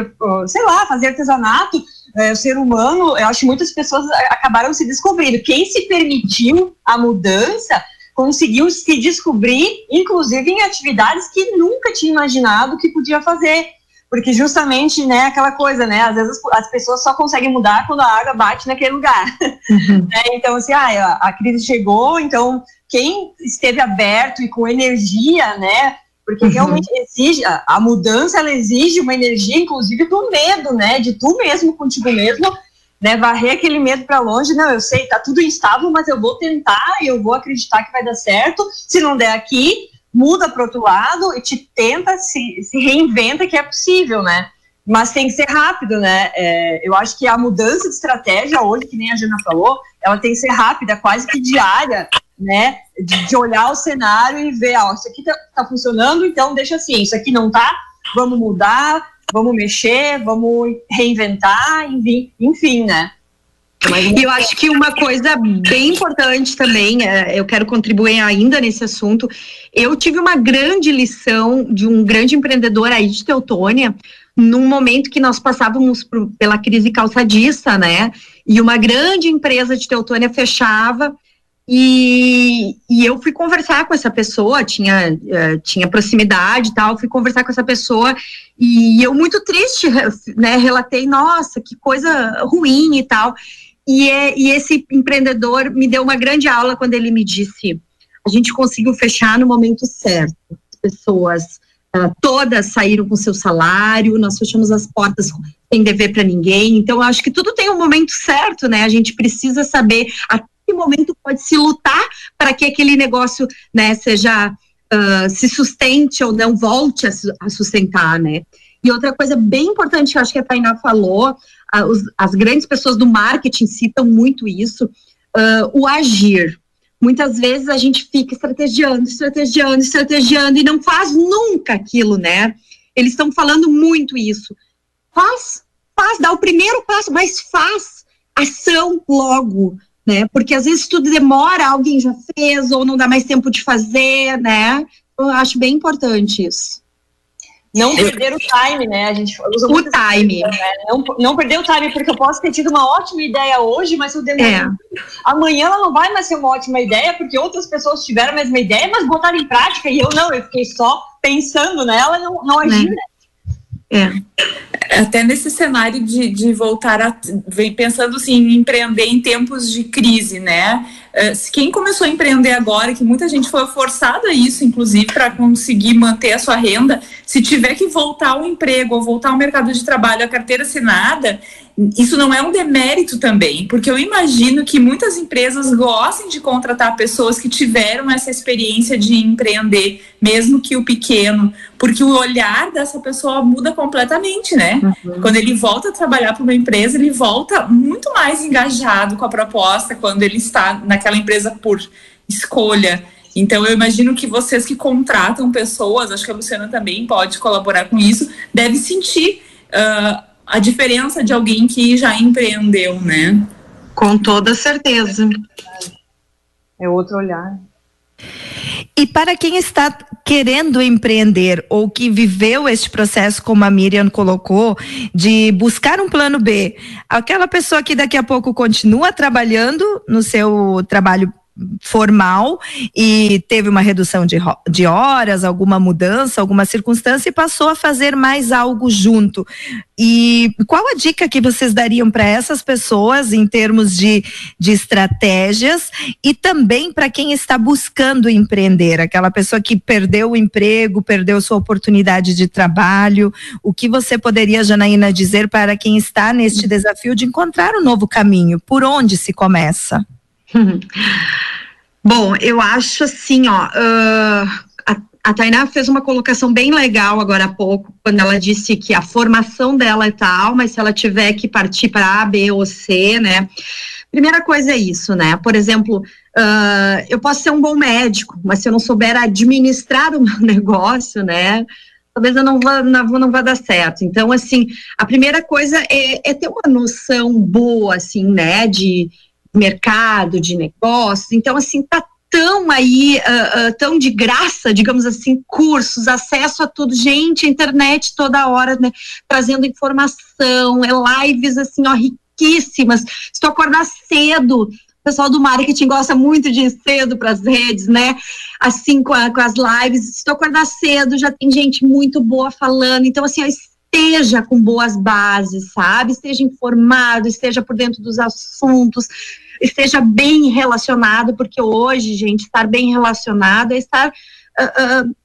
Speaker 4: sei lá, fazer artesanato, é, o ser humano, eu acho que muitas pessoas acabaram se descobrindo. Quem se permitiu a mudança conseguiu se descobrir, inclusive em atividades que nunca tinha imaginado que podia fazer. Porque justamente, né, aquela coisa, né, às vezes as pessoas só conseguem mudar quando a água bate naquele lugar. Uhum. né, [LAUGHS] então, assim, ah, a crise chegou, então quem esteve aberto e com energia, né, porque uhum. realmente exige, a, a, mudança ela exige uma energia, inclusive do medo, né, de tu mesmo contigo mesmo, né, varrer aquele medo para longe, não, eu sei, tá tudo instável, mas eu vou tentar, eu vou acreditar que vai dar certo, se não der aqui, muda para outro lado e te tenta, se, se reinventa que é possível, né, mas tem que ser rápido, né? É, eu acho que a mudança de estratégia hoje, que nem a Jana falou, ela tem que ser rápida, quase que diária, né? De, de olhar o cenário e ver, ó, isso aqui tá, tá, funcionando, então deixa assim, isso aqui não tá, vamos mudar, vamos mexer, vamos reinventar, enfim, enfim né?
Speaker 6: E eu acho que uma coisa bem importante também, é, eu quero contribuir ainda nesse assunto. Eu tive uma grande lição de um grande empreendedor aí de Teutônia, num momento que nós passávamos por, pela crise calçadista, né? E uma grande empresa de Teutônia fechava E, e eu fui conversar com essa pessoa, tinha, uh, tinha proximidade e tal, fui conversar com essa pessoa e eu muito triste, né, relatei, nossa, que coisa ruim e tal. E, é, e esse empreendedor me deu uma grande aula quando ele me disse, a gente conseguiu fechar no momento certo. As pessoas uh, todas saíram com seu salário, nós fechamos as portas sem dever para ninguém. Então, acho que tudo tem um momento certo, né? A gente precisa saber a que momento pode se lutar para que aquele negócio, né, seja uh, se sustente ou não volte a, a, sustentar, né? E outra coisa bem importante que eu acho que a Tainá falou, os, as grandes pessoas do marketing citam muito isso, uh, o agir. Muitas vezes a gente fica estrategiando, estrategiando, estrategiando e não faz nunca aquilo, né? Eles estão falando muito isso. Faz, faz, dá o primeiro passo, mas faz ação logo né? Porque às vezes tudo demora, alguém já fez ou não dá mais tempo de fazer, né? Eu acho bem importante isso.
Speaker 4: Não perder o time, né? A gente
Speaker 6: usa o time.
Speaker 4: né? não, não perder o time, porque eu posso ter tido uma ótima ideia hoje, mas eu demorar. É. Amanhã ela não vai mais ser uma ótima ideia, porque outras pessoas tiveram a mesma ideia, mas botaram em prática e eu não, eu fiquei só pensando nela e não, não agi, né?
Speaker 3: É. Até nesse cenário de, de voltar a. Vem pensando assim, em empreender em tempos de crise, né? Uh, quem começou a empreender agora, que muita gente foi forçada a isso, inclusive, para conseguir manter a sua renda, se tiver que voltar ao emprego ou voltar ao mercado de trabalho, a carteira assinada, isso não é um demérito também, porque eu imagino que muitas empresas gostem de contratar pessoas que tiveram essa experiência de empreender, mesmo que o pequeno, porque o olhar dessa pessoa muda completamente, né? Uhum. Quando ele volta a trabalhar para uma empresa, ele volta muito mais engajado com a proposta quando ele está naquela empresa por escolha. Então, eu imagino que vocês que contratam pessoas, acho que a Luciana também pode colaborar com isso, deve sentir. Uh, a diferença de alguém que já empreendeu, né?
Speaker 6: Com toda certeza.
Speaker 4: É outro olhar.
Speaker 2: E para quem está querendo empreender ou que viveu este processo, como a Miriam colocou, de buscar um plano B, aquela pessoa que daqui a pouco continua trabalhando no seu trabalho formal e teve uma redução de, de horas, alguma mudança, alguma circunstância e passou a fazer mais algo junto. E qual a dica que vocês dariam para essas pessoas em termos de, de estratégias e também para quem está buscando empreender, aquela pessoa que perdeu o emprego, perdeu sua oportunidade de trabalho? O que você poderia, Janaína, dizer para quem está neste desafio de encontrar um novo caminho? Por onde se começa? [LAUGHS]
Speaker 6: Bom, eu acho assim, ó. Uh, a, a Tainá fez uma colocação bem legal agora há pouco, quando ela disse que a formação dela é tal, mas se ela tiver que partir para A, B ou C, né? Primeira coisa é isso, né? Por exemplo, uh, eu posso ser um bom médico, mas se eu não souber administrar [LAUGHS] o meu negócio, né? Talvez eu não vá, não, não vá dar certo. Então, assim, a primeira coisa é, é ter uma noção boa, assim, né? De, mercado, de negócios. Então, assim, tá tão aí, uh, uh, tão de graça, digamos assim, cursos, acesso a tudo, gente, internet toda hora, né, trazendo informação, é lives, assim, ó, riquíssimas. Se tu acordar cedo, o pessoal do marketing gosta muito de ir cedo para as redes, né? Assim, com, a, com, as lives. Se tu acordar cedo, já tem gente muito boa falando. Então, assim, ó, esteja com boas bases, sabe? Esteja informado, esteja por dentro dos assuntos, esteja bem relacionado, porque hoje, gente, estar bem relacionado é estar. Uh, uh,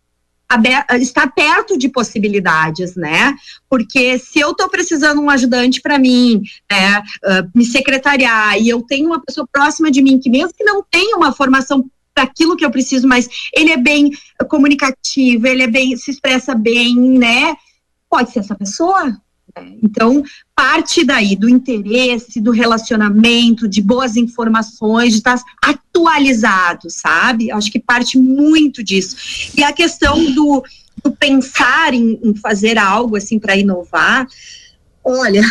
Speaker 6: perto de possibilidades, né? Porque se eu estou precisando um ajudante para mim, né, uh, me secretariar, e eu tenho uma pessoa próxima de mim que mesmo que não tenha uma formação para aquilo que eu preciso, mas ele é bem comunicativo, ele é bem, se expressa bem, né? Pode ser essa pessoa. Né? Então, parte daí do interesse, do relacionamento, de boas informações, de estar atualizado, sabe? Acho que parte muito disso. E a questão do, do pensar em, em fazer algo assim para inovar, olha,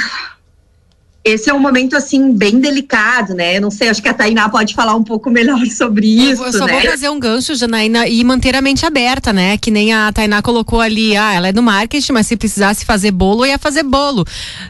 Speaker 6: esse é um momento assim bem delicado, né? Eu não sei, acho que a Tainá pode falar um pouco [LAUGHS] melhor sobre isso.
Speaker 1: Eu só
Speaker 6: né?
Speaker 1: vou fazer um gancho, Janaína, e manter a mente aberta, né? Que nem a Tainá colocou ali, ah, ela é do marketing, mas se precisasse fazer bolo, ia fazer bolo.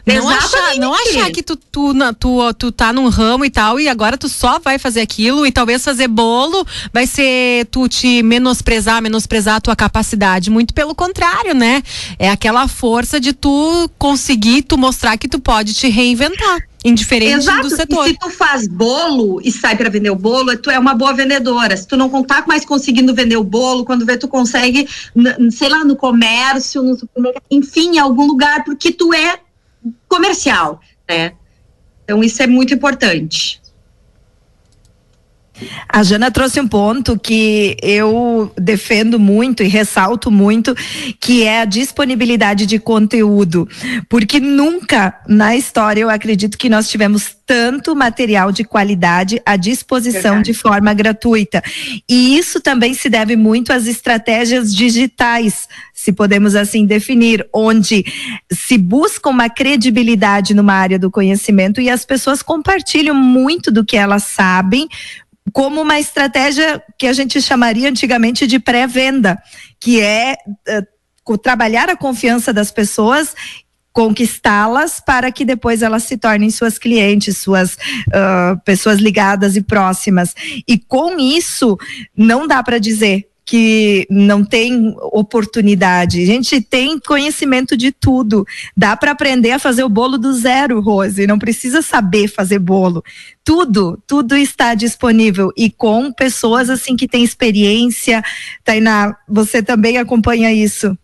Speaker 1: Não achar, não achar que tu, tu, tu, tu tá num ramo e tal, e agora tu só vai fazer aquilo, e talvez fazer bolo vai ser tu te menosprezar, menosprezar a tua capacidade. Muito pelo contrário, né? É aquela força de tu conseguir, tu mostrar que tu pode te reinventar indiferente
Speaker 6: Exato.
Speaker 1: do setor.
Speaker 6: E se tu faz bolo e sai para vender o bolo, tu é uma boa vendedora. Se tu não contar mais conseguindo vender o bolo, quando vê tu consegue, sei lá, no comércio, no enfim, em algum lugar, porque tu é comercial, né? Então isso é muito importante.
Speaker 2: A Jana trouxe um ponto que eu defendo muito e ressalto muito, que é a disponibilidade de conteúdo, porque nunca na história eu acredito que nós tivemos tanto material de qualidade à disposição Verdade. de forma gratuita. E isso também se deve muito às estratégias digitais, se podemos assim definir, onde se busca uma credibilidade numa área do conhecimento e as pessoas compartilham muito do que elas sabem como uma estratégia que a gente chamaria antigamente de pré-venda, que é uh, trabalhar a confiança das pessoas conquistá-las para que depois elas se tornem suas clientes, suas uh, pessoas ligadas e próximas. E com isso, não dá para dizer que não tem oportunidade. A gente tem conhecimento de tudo. Dá para aprender a fazer o bolo do zero, Rose. Não precisa saber fazer bolo. Tudo, tudo está disponível e com pessoas assim que têm experiência. Tainá, você também acompanha isso?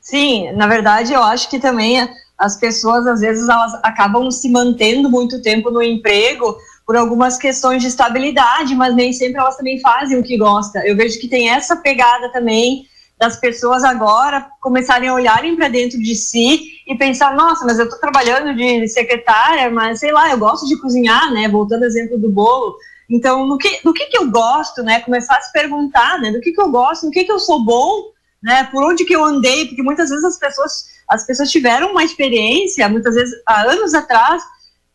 Speaker 4: Sim, na verdade eu acho que também as pessoas às vezes elas acabam se mantendo muito tempo no emprego por algumas questões de estabilidade, mas nem sempre elas também fazem o que gostam. Eu vejo que tem essa pegada também das pessoas agora começarem a olharem para dentro de si e pensar, nossa, mas eu estou trabalhando de secretária, mas sei lá, eu gosto de cozinhar, né? Voltando ao exemplo do bolo. Então, no que, do que, que eu gosto, né? Começar a se perguntar, né? Do que, que eu gosto, no que, que eu sou bom, né? Por onde que eu andei, porque muitas vezes as pessoas, as pessoas tiveram uma experiência, muitas vezes há anos atrás,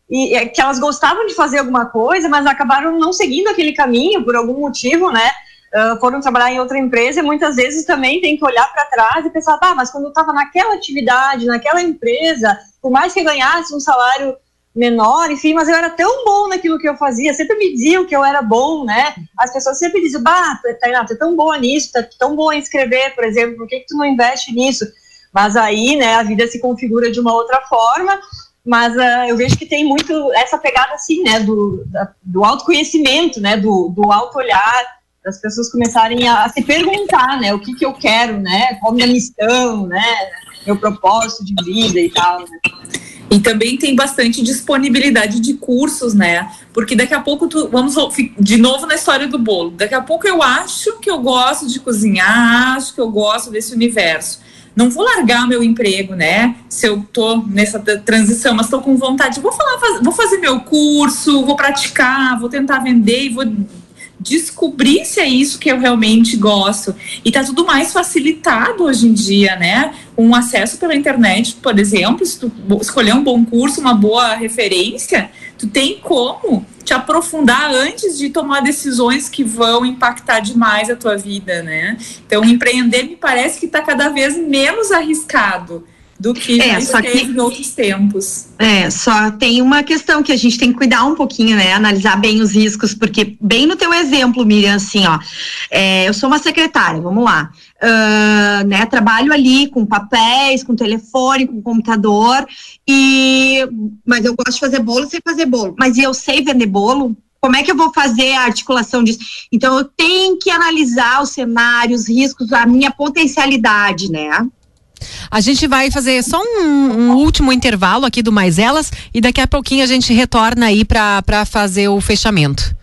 Speaker 4: e é, que elas gostavam de fazer alguma coisa, mas acabaram não seguindo aquele caminho por algum motivo, né? Uh, foram trabalhar em outra empresa e muitas vezes também tem que olhar para trás e pensar, tá, mas quando eu estava naquela atividade, naquela empresa, por mais que ganhasse um salário menor, enfim, mas eu era tão bom naquilo que eu fazia, sempre me diziam que eu era bom, né? As pessoas sempre diziam, bah, Tainá, tu é tão boa nisso, tu é tão boa em escrever, por exemplo, por que, que tu não investe nisso? Mas aí, né, a vida se configura de uma outra forma mas uh, eu vejo que tem muito essa pegada assim, né, do, da, do autoconhecimento, né, do, do auto-olhar, das pessoas começarem a, a, se perguntar, né, o que que eu quero, né, qual minha missão, né, meu propósito de vida e tal, né.
Speaker 3: E também tem bastante disponibilidade de cursos, né? Porque daqui a pouco tu, vamos de novo na história do bolo. Daqui a pouco eu acho que eu gosto de cozinhar, acho que eu gosto desse universo não vou largar meu emprego, né? Se eu tô nessa transição, mas estou com vontade, vou falar, vou fazer meu curso, vou praticar, vou tentar vender e vou descobrir se é isso que eu realmente gosto. E tá tudo mais facilitado hoje em dia, né? Um acesso pela internet, por exemplo, se tu escolher um bom curso, uma boa referência, tu tem como te aprofundar antes de tomar decisões que vão impactar demais a tua vida, né? Então, empreender me parece que está cada vez menos arriscado do que é, só que, em outros tempos.
Speaker 6: É, só tem uma questão que a gente tem que cuidar um pouquinho, né? Analisar bem os riscos, porque bem no teu exemplo, Miriam, assim, ó, é, eu sou uma secretária, vamos lá, uh, né? Trabalho ali com papéis, com telefone, com computador, e mas eu gosto de fazer bolo, sei fazer bolo, mas eu sei vender bolo, como é que eu vou fazer a articulação disso? Então, eu tenho que analisar os cenários, os riscos, a minha potencialidade, né?
Speaker 1: A gente vai fazer só um, um, último intervalo aqui do Mais Elas e daqui a pouquinho a gente retorna aí para fazer o fechamento.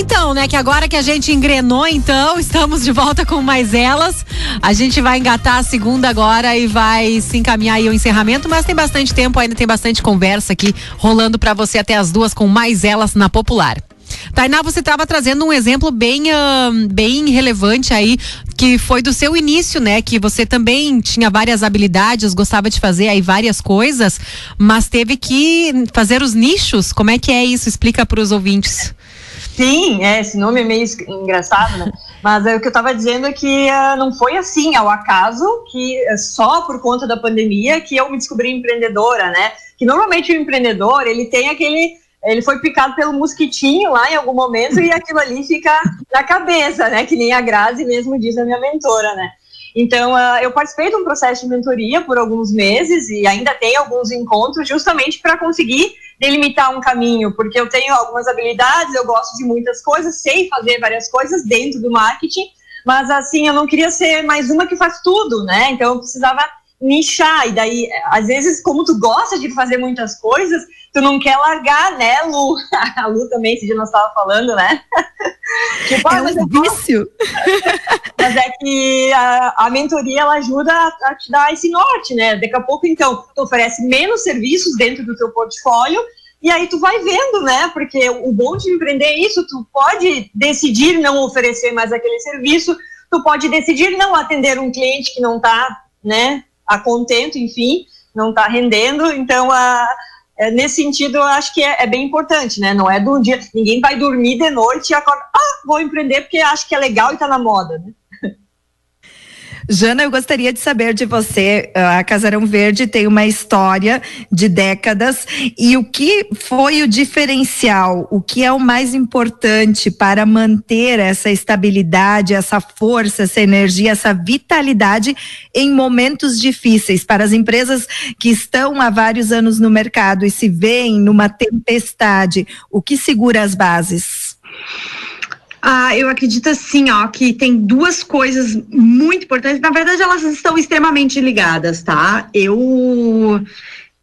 Speaker 1: Então, né? Que agora que a gente engrenou, então, estamos de volta com mais elas. A gente vai engatar a segunda agora e vai se encaminhar aí o encerramento, mas tem bastante tempo, ainda tem bastante conversa aqui rolando para você até as duas com mais elas na Popular. Tainá, você estava trazendo um exemplo bem, uh, bem relevante aí, que foi do seu início, né? Que você também tinha várias habilidades, gostava de fazer aí várias coisas, mas teve que fazer os nichos. Como é que é isso? Explica para os ouvintes.
Speaker 4: Sim, é, esse nome é meio engraçado, né? [LAUGHS] Mas é, o que eu estava dizendo é que uh, não foi assim, ao acaso, que é só por conta da pandemia que eu me descobri empreendedora, né? Que normalmente o empreendedor, ele tem aquele ele foi picado pelo mosquitinho lá em algum momento e [LAUGHS] aquilo ali fica na cabeça, né? Que nem a Grazi mesmo diz a minha mentora, né? Então, uh, eu participei de um processo de mentoria por alguns meses e ainda tenho alguns encontros justamente para conseguir delimitar um caminho, porque eu tenho algumas habilidades, eu gosto de muitas coisas, sei fazer várias coisas dentro do marketing, mas assim, eu não queria ser mais uma que faz tudo, né? Então, eu precisava nichar, e daí, às vezes, como tu gosta de fazer muitas coisas, tu não quer largar, né, Lu? [LAUGHS] A Lu também, esse dia nós estava falando, né? [LAUGHS]
Speaker 2: tipo, é ah, um vício. [LAUGHS]
Speaker 4: mas é que a, a mentoria, ela ajuda a, a, te dar esse norte, né? Daqui a pouco, então, tu oferece menos serviços dentro do teu portfólio, e aí tu vai vendo, né? Porque o bom de empreender é isso, tu pode decidir não oferecer mais aquele serviço, tu pode decidir não atender um cliente que não está, né, a contento, enfim, não está rendendo, então a é, nesse sentido, eu acho que é, é, bem importante, né? Não é do dia. Ninguém vai dormir de noite e acorda, ah, vou empreender porque acho que é legal e está na moda, né?
Speaker 2: Jana, eu gostaria de saber de você. A Casarão Verde tem uma história de décadas e o que foi o diferencial? O que é o mais importante para manter essa estabilidade, essa força, essa energia, essa vitalidade em momentos difíceis para as empresas que estão há vários anos no mercado e se veem numa tempestade? O que segura as bases?
Speaker 6: Ah, eu acredito assim, ó, que tem duas coisas muito importantes. Na verdade, elas estão extremamente ligadas, tá? Eu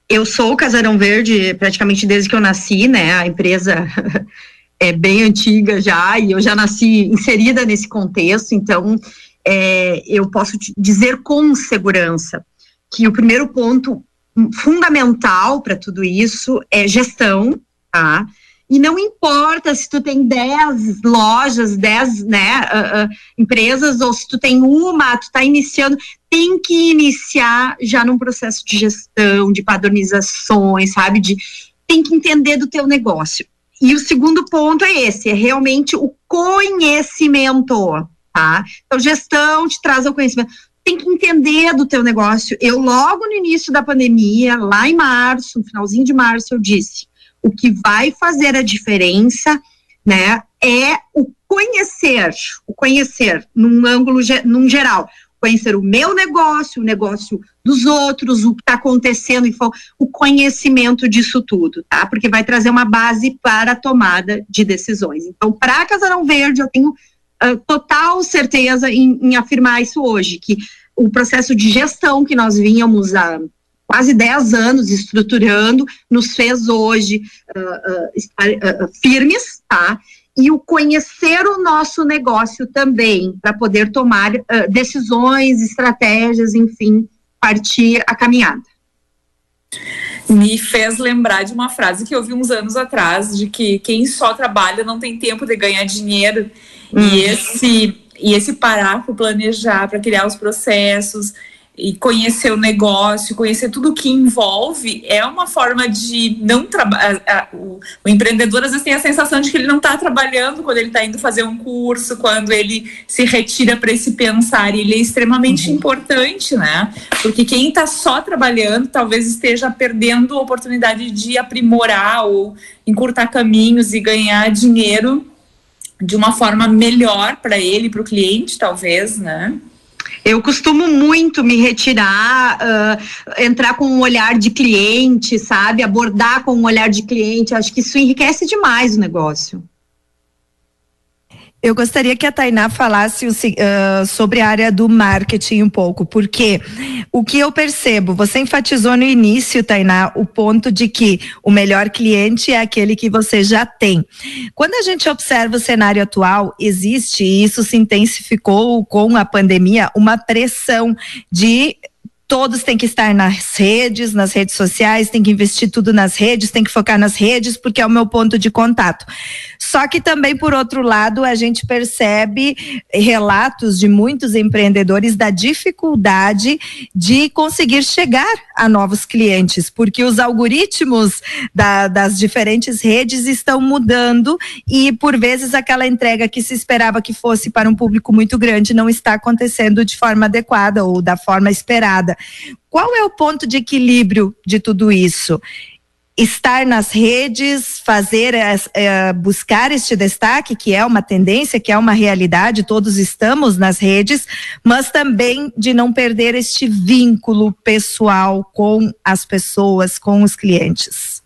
Speaker 6: eu sou Casarão Verde praticamente desde que eu nasci, né? A empresa [LAUGHS] é bem antiga já e eu já nasci inserida nesse contexto, então é, eu posso dizer com segurança que o primeiro ponto fundamental para tudo isso é gestão, tá? E não importa se tu tem 10 lojas, 10 né, uh, uh, empresas, ou se tu tem uma, tu está iniciando, tem que iniciar já num processo de gestão, de padronizações, sabe? De, tem que entender do teu negócio. E o segundo ponto é esse, é realmente o conhecimento, tá? Então, gestão te traz o conhecimento. Tem que entender do teu negócio. Eu, logo no início da pandemia, lá em março, no finalzinho de março, eu disse, o que vai fazer a diferença, né, é o conhecer, o conhecer num ângulo, num geral, conhecer o meu negócio, o negócio dos outros, o que está acontecendo, o conhecimento disso tudo, tá? Porque vai trazer uma base para a tomada de decisões. Então, para Casarão Verde, eu tenho uh, total certeza em, em, afirmar isso hoje, que o processo de gestão que nós vínhamos a quase 10 anos estruturando, nos fez hoje uh, uh, estar uh, firmes, tá? E o conhecer o nosso negócio também, para poder tomar decisões, estratégias, enfim, partir a caminhada.
Speaker 3: Me fez lembrar de uma frase que eu vi uns anos atrás, de que quem só trabalha não tem tempo de ganhar dinheiro. Hum. E esse e esse parar para planejar, para criar os processos, e conhecer o negócio, conhecer tudo que envolve, é uma forma de não trabalhar. O, o, empreendedor às vezes tem a sensação de que ele não está trabalhando quando ele está indo fazer um curso, quando ele se retira para esse pensar, e ele é extremamente uhum. importante, né? Porque quem está só trabalhando talvez esteja perdendo a oportunidade de aprimorar ou encurtar caminhos e ganhar dinheiro de uma forma melhor para ele, para o cliente, talvez, né?
Speaker 6: Eu costumo muito me retirar, uh, entrar com um olhar de cliente, sabe? Abordar com um olhar de cliente. Acho que isso enriquece demais o negócio.
Speaker 2: Eu gostaria que a Tainá falasse uh, sobre a área do marketing um pouco, porque o que eu percebo, você enfatizou no início, Tainá, o ponto de que o melhor cliente é aquele que você já tem. Quando a gente observa o cenário atual, existe, e isso se intensificou com a pandemia, uma pressão de todos têm que estar nas redes, nas redes sociais, tem que investir tudo nas redes, tem que focar nas redes, porque é o meu ponto de contato. Só que também, por outro lado, a gente percebe relatos de muitos empreendedores da dificuldade de conseguir chegar a novos clientes, porque os algoritmos da, das diferentes redes estão mudando e, por vezes, aquela entrega que se esperava que fosse para um público muito grande não está acontecendo de forma adequada ou da forma esperada. Qual é o ponto de equilíbrio de tudo isso? estar nas redes, fazer, é, buscar este destaque, que é uma tendência, que é uma realidade, todos estamos nas redes, mas também de não perder este vínculo pessoal com as pessoas, com os clientes.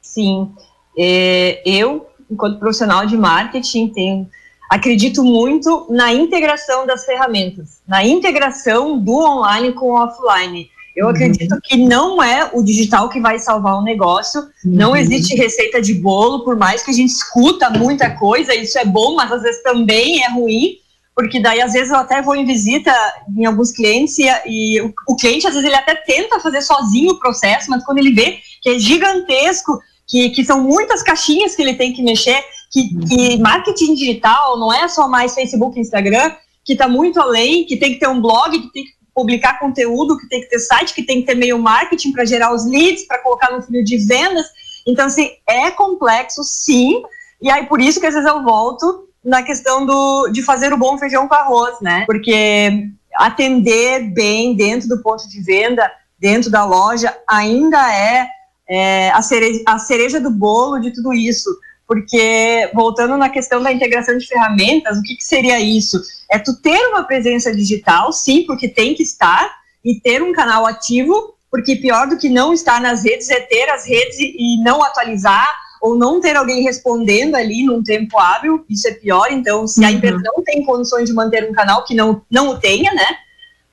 Speaker 4: Sim, é, eu, enquanto profissional de marketing, tenho acredito muito na integração das ferramentas, na integração do online com o offline. Eu uhum. acredito que não é o digital que vai salvar o negócio. Uhum. Não existe receita de bolo, por mais que a gente escuta muita coisa, isso é bom, mas às vezes também é ruim, porque daí às vezes eu até vou em visita em alguns clientes e, e o, o, cliente às vezes ele até tenta fazer sozinho o processo, mas quando ele vê que é gigantesco, que, que são muitas caixinhas que ele tem que mexer, que, que marketing digital não é só mais Facebook e Instagram, que está muito além, que tem que ter um blog, que tem que publicar conteúdo, que tem que ter site, que tem que ter meio marketing para gerar os leads, para colocar no funil de vendas. Então, assim, é complexo, sim. E aí, por isso que às vezes eu volto na questão do, de fazer o bom feijão com arroz, né? Porque atender bem dentro do ponto de venda, dentro da loja, ainda é, é a, cereja, a cereja do bolo de tudo isso porque voltando na questão da integração de ferramentas, o que, que, seria isso? É tu ter uma presença digital, sim, porque tem que estar, e ter um canal ativo, porque pior do que não estar nas redes é ter as redes e não atualizar, ou não ter alguém respondendo ali num tempo hábil, isso é pior, então se a uhum. empresa não tem condições de manter um canal, que não, não o tenha, né?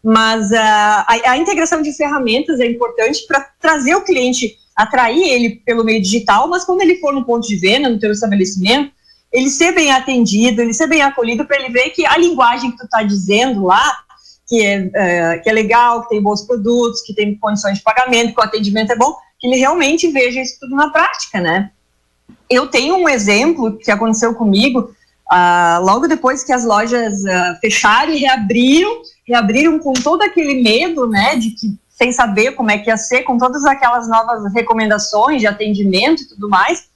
Speaker 4: Mas uh, a, a integração de ferramentas é importante para trazer o cliente atrair ele pelo meio digital, mas quando ele for no ponto de venda, no teu estabelecimento, ele ser bem atendido, ele ser bem acolhido para ele ver que a linguagem que tu está dizendo lá, que é, é, que é legal, que tem bons produtos, que tem condições de pagamento, que o atendimento é bom, que ele realmente veja isso tudo na prática, né? Eu tenho um exemplo que aconteceu comigo uh, logo depois que as lojas uh, fecharam e reabriram, reabriram com todo aquele medo, né, de que sem saber como é que ia ser, com todas aquelas novas recomendações de atendimento e tudo mais.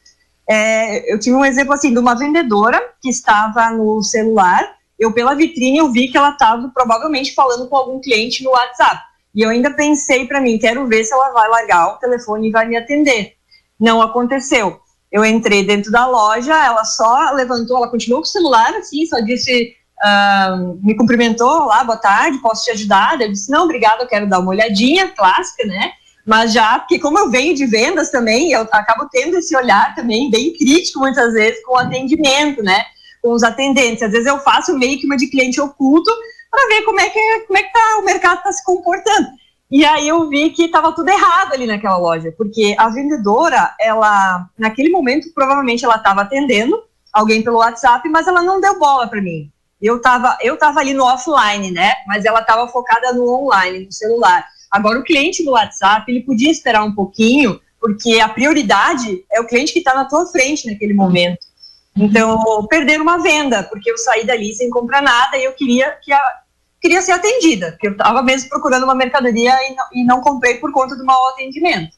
Speaker 4: É, eu tive um exemplo assim de uma vendedora que estava no celular. Eu pela vitrine eu vi que ela estava provavelmente falando com algum cliente no WhatsApp. E eu ainda pensei para mim, quero ver se ela vai largar o telefone e vai me atender. Não aconteceu. Eu entrei dentro da loja, ela só levantou, ela continuou com o celular assim, só disse uh, me cumprimentou lá, boa tarde, posso te ajudar? Eu disse, não, obrigada, eu quero dar uma olhadinha, clássica, né? Mas já, porque como eu venho de vendas também, eu acabo tendo esse olhar também bem crítico muitas vezes com o atendimento, né? Com os atendentes. Às vezes eu faço meio que uma de cliente oculto para ver como é que como é que tá, o mercado está se comportando. E aí eu vi que estava tudo errado ali naquela loja, porque a vendedora, ela naquele momento provavelmente ela estava atendendo alguém pelo WhatsApp, mas ela não deu bola para mim eu estava eu tava ali no offline, né? Mas ela estava focada no online, no celular. Agora, o cliente do WhatsApp, ele podia esperar um pouquinho, porque a prioridade é o cliente que está na tua frente naquele momento. Então, perder uma venda, porque eu saí dali sem comprar nada e eu queria que a, queria ser atendida, porque eu estava mesmo procurando uma mercadoria e não, e não comprei por conta do mau atendimento.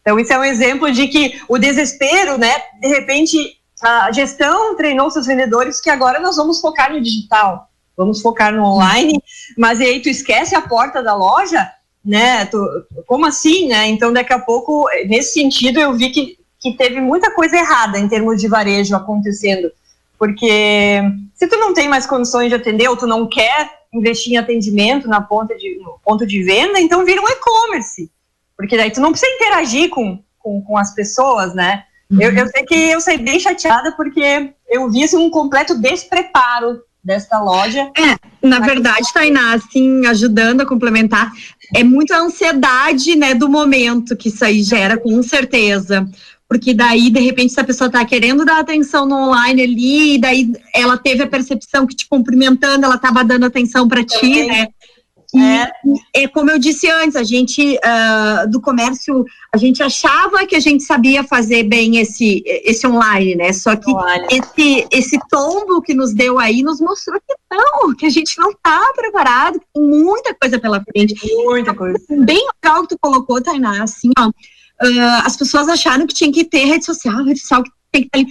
Speaker 4: Então, isso é um exemplo de que o desespero, né, de repente, a gestão treinou seus vendedores que agora nós vamos focar no digital, vamos focar no online, mas aí tu esquece a porta da loja, né? Tu, como assim, né? Então, daqui a pouco, nesse sentido, eu vi que, que teve muita coisa errada em termos de varejo acontecendo, porque se tu não tem mais condições de atender ou tu não quer investir em atendimento na ponta de, no ponto de venda, então vira um e-commerce, porque daí tu não precisa interagir com, com, com as pessoas, né? Eu, eu sei que eu saí bem chateada porque eu vi assim, um completo despreparo desta loja.
Speaker 7: É, na verdade, Tainá, assim, ajudando a complementar, é muita ansiedade, né, do momento que isso aí gera, com certeza. Porque daí, de repente, se a pessoa está querendo dar atenção no online ali, e daí ela teve a percepção que te cumprimentando, ela estava dando atenção para ti, né? E é como eu disse antes, a gente uh, do comércio, a gente achava que a gente sabia fazer bem esse, esse online, né? Só que esse, esse tombo que nos deu aí nos mostrou que não, que a gente não está preparado, que tem muita coisa pela frente.
Speaker 4: Muita coisa.
Speaker 7: Bem legal que tu colocou, Tainá, assim, ó. Uh, as pessoas acharam que tinha que ter rede social, rede social que tem que ali.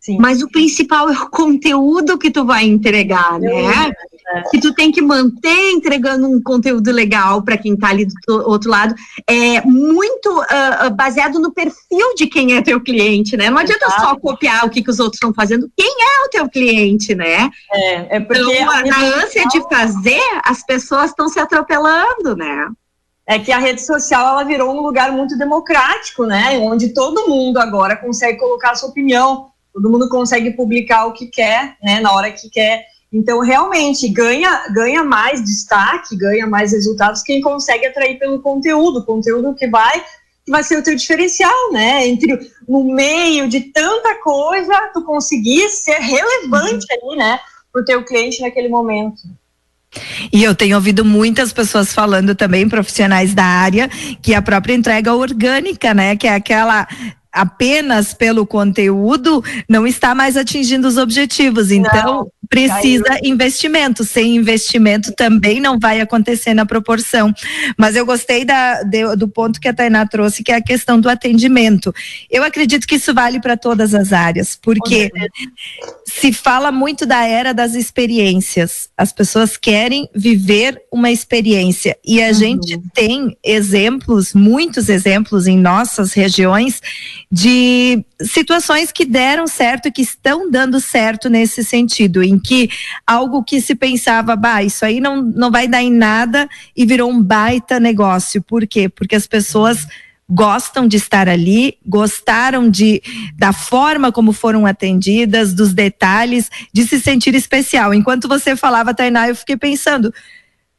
Speaker 7: Sim. Mas o principal é o conteúdo que tu vai entregar, né? É. Que tu tem que manter entregando um conteúdo legal para quem está ali do outro lado, é muito uh, baseado no perfil de quem é teu cliente, né? Não adianta Exato. só copiar o que, que os outros estão fazendo. Quem é o teu cliente, né?
Speaker 4: É, é porque
Speaker 7: então, a, na ânsia de fazer, as pessoas estão se atropelando, né?
Speaker 4: é que a rede social ela virou um lugar muito democrático, né? Onde todo mundo agora consegue colocar a sua opinião, todo mundo consegue publicar o que quer, né? Na hora que quer. Então, realmente, ganha, ganha mais destaque, ganha mais resultados quem consegue atrair pelo conteúdo, conteúdo que vai que vai ser o teu diferencial, né? Entre no meio de tanta coisa, tu conseguir ser relevante uhum. ali, né? Para o teu cliente naquele momento.
Speaker 2: E eu tenho ouvido muitas pessoas falando também, profissionais da área, que a própria entrega orgânica, né? Que é aquela apenas pelo conteúdo não está mais atingindo os objetivos. Então, não, precisa caiu. investimento. Sem investimento também não vai acontecer na proporção. Mas eu gostei da, de, do ponto que a Tainá trouxe, que é a questão do atendimento. Eu acredito que isso vale para todas as áreas, porque se fala muito da era das experiências. As pessoas querem viver uma experiência. E a uhum. gente tem exemplos, muitos exemplos em nossas regiões de situações que deram certo, que estão dando certo nesse sentido, em que algo que se pensava, bah, isso aí não, não vai dar em nada e virou um baita negócio. Por quê? Porque as pessoas gostam de estar ali, gostaram de da forma como foram atendidas, dos detalhes, de se sentir especial. Enquanto você falava, Tainá, eu fiquei pensando,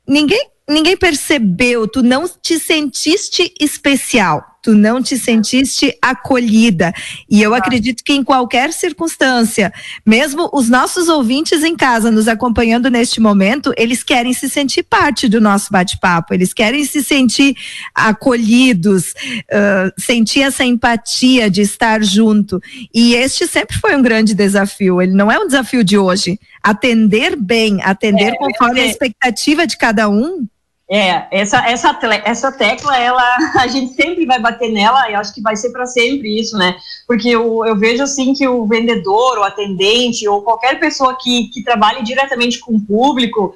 Speaker 2: ninguém ninguém percebeu, tu não te sentiste especial tu não te sentiste acolhida. E eu acredito que em qualquer circunstância, mesmo os nossos ouvintes em casa nos acompanhando neste momento, eles querem se sentir parte do nosso bate-papo, eles querem se sentir acolhidos, uh, sentir essa empatia de estar junto. E este sempre foi um grande desafio, ele não é um desafio de hoje. Atender bem, atender é, conforme é. a expectativa de cada um
Speaker 4: é, essa, essa, essa tecla, ela, [LAUGHS] a gente sempre vai bater nela e acho que vai ser para sempre isso, né? Porque eu, eu vejo assim que o vendedor, o atendente, ou qualquer pessoa que, que trabalhe diretamente com o público,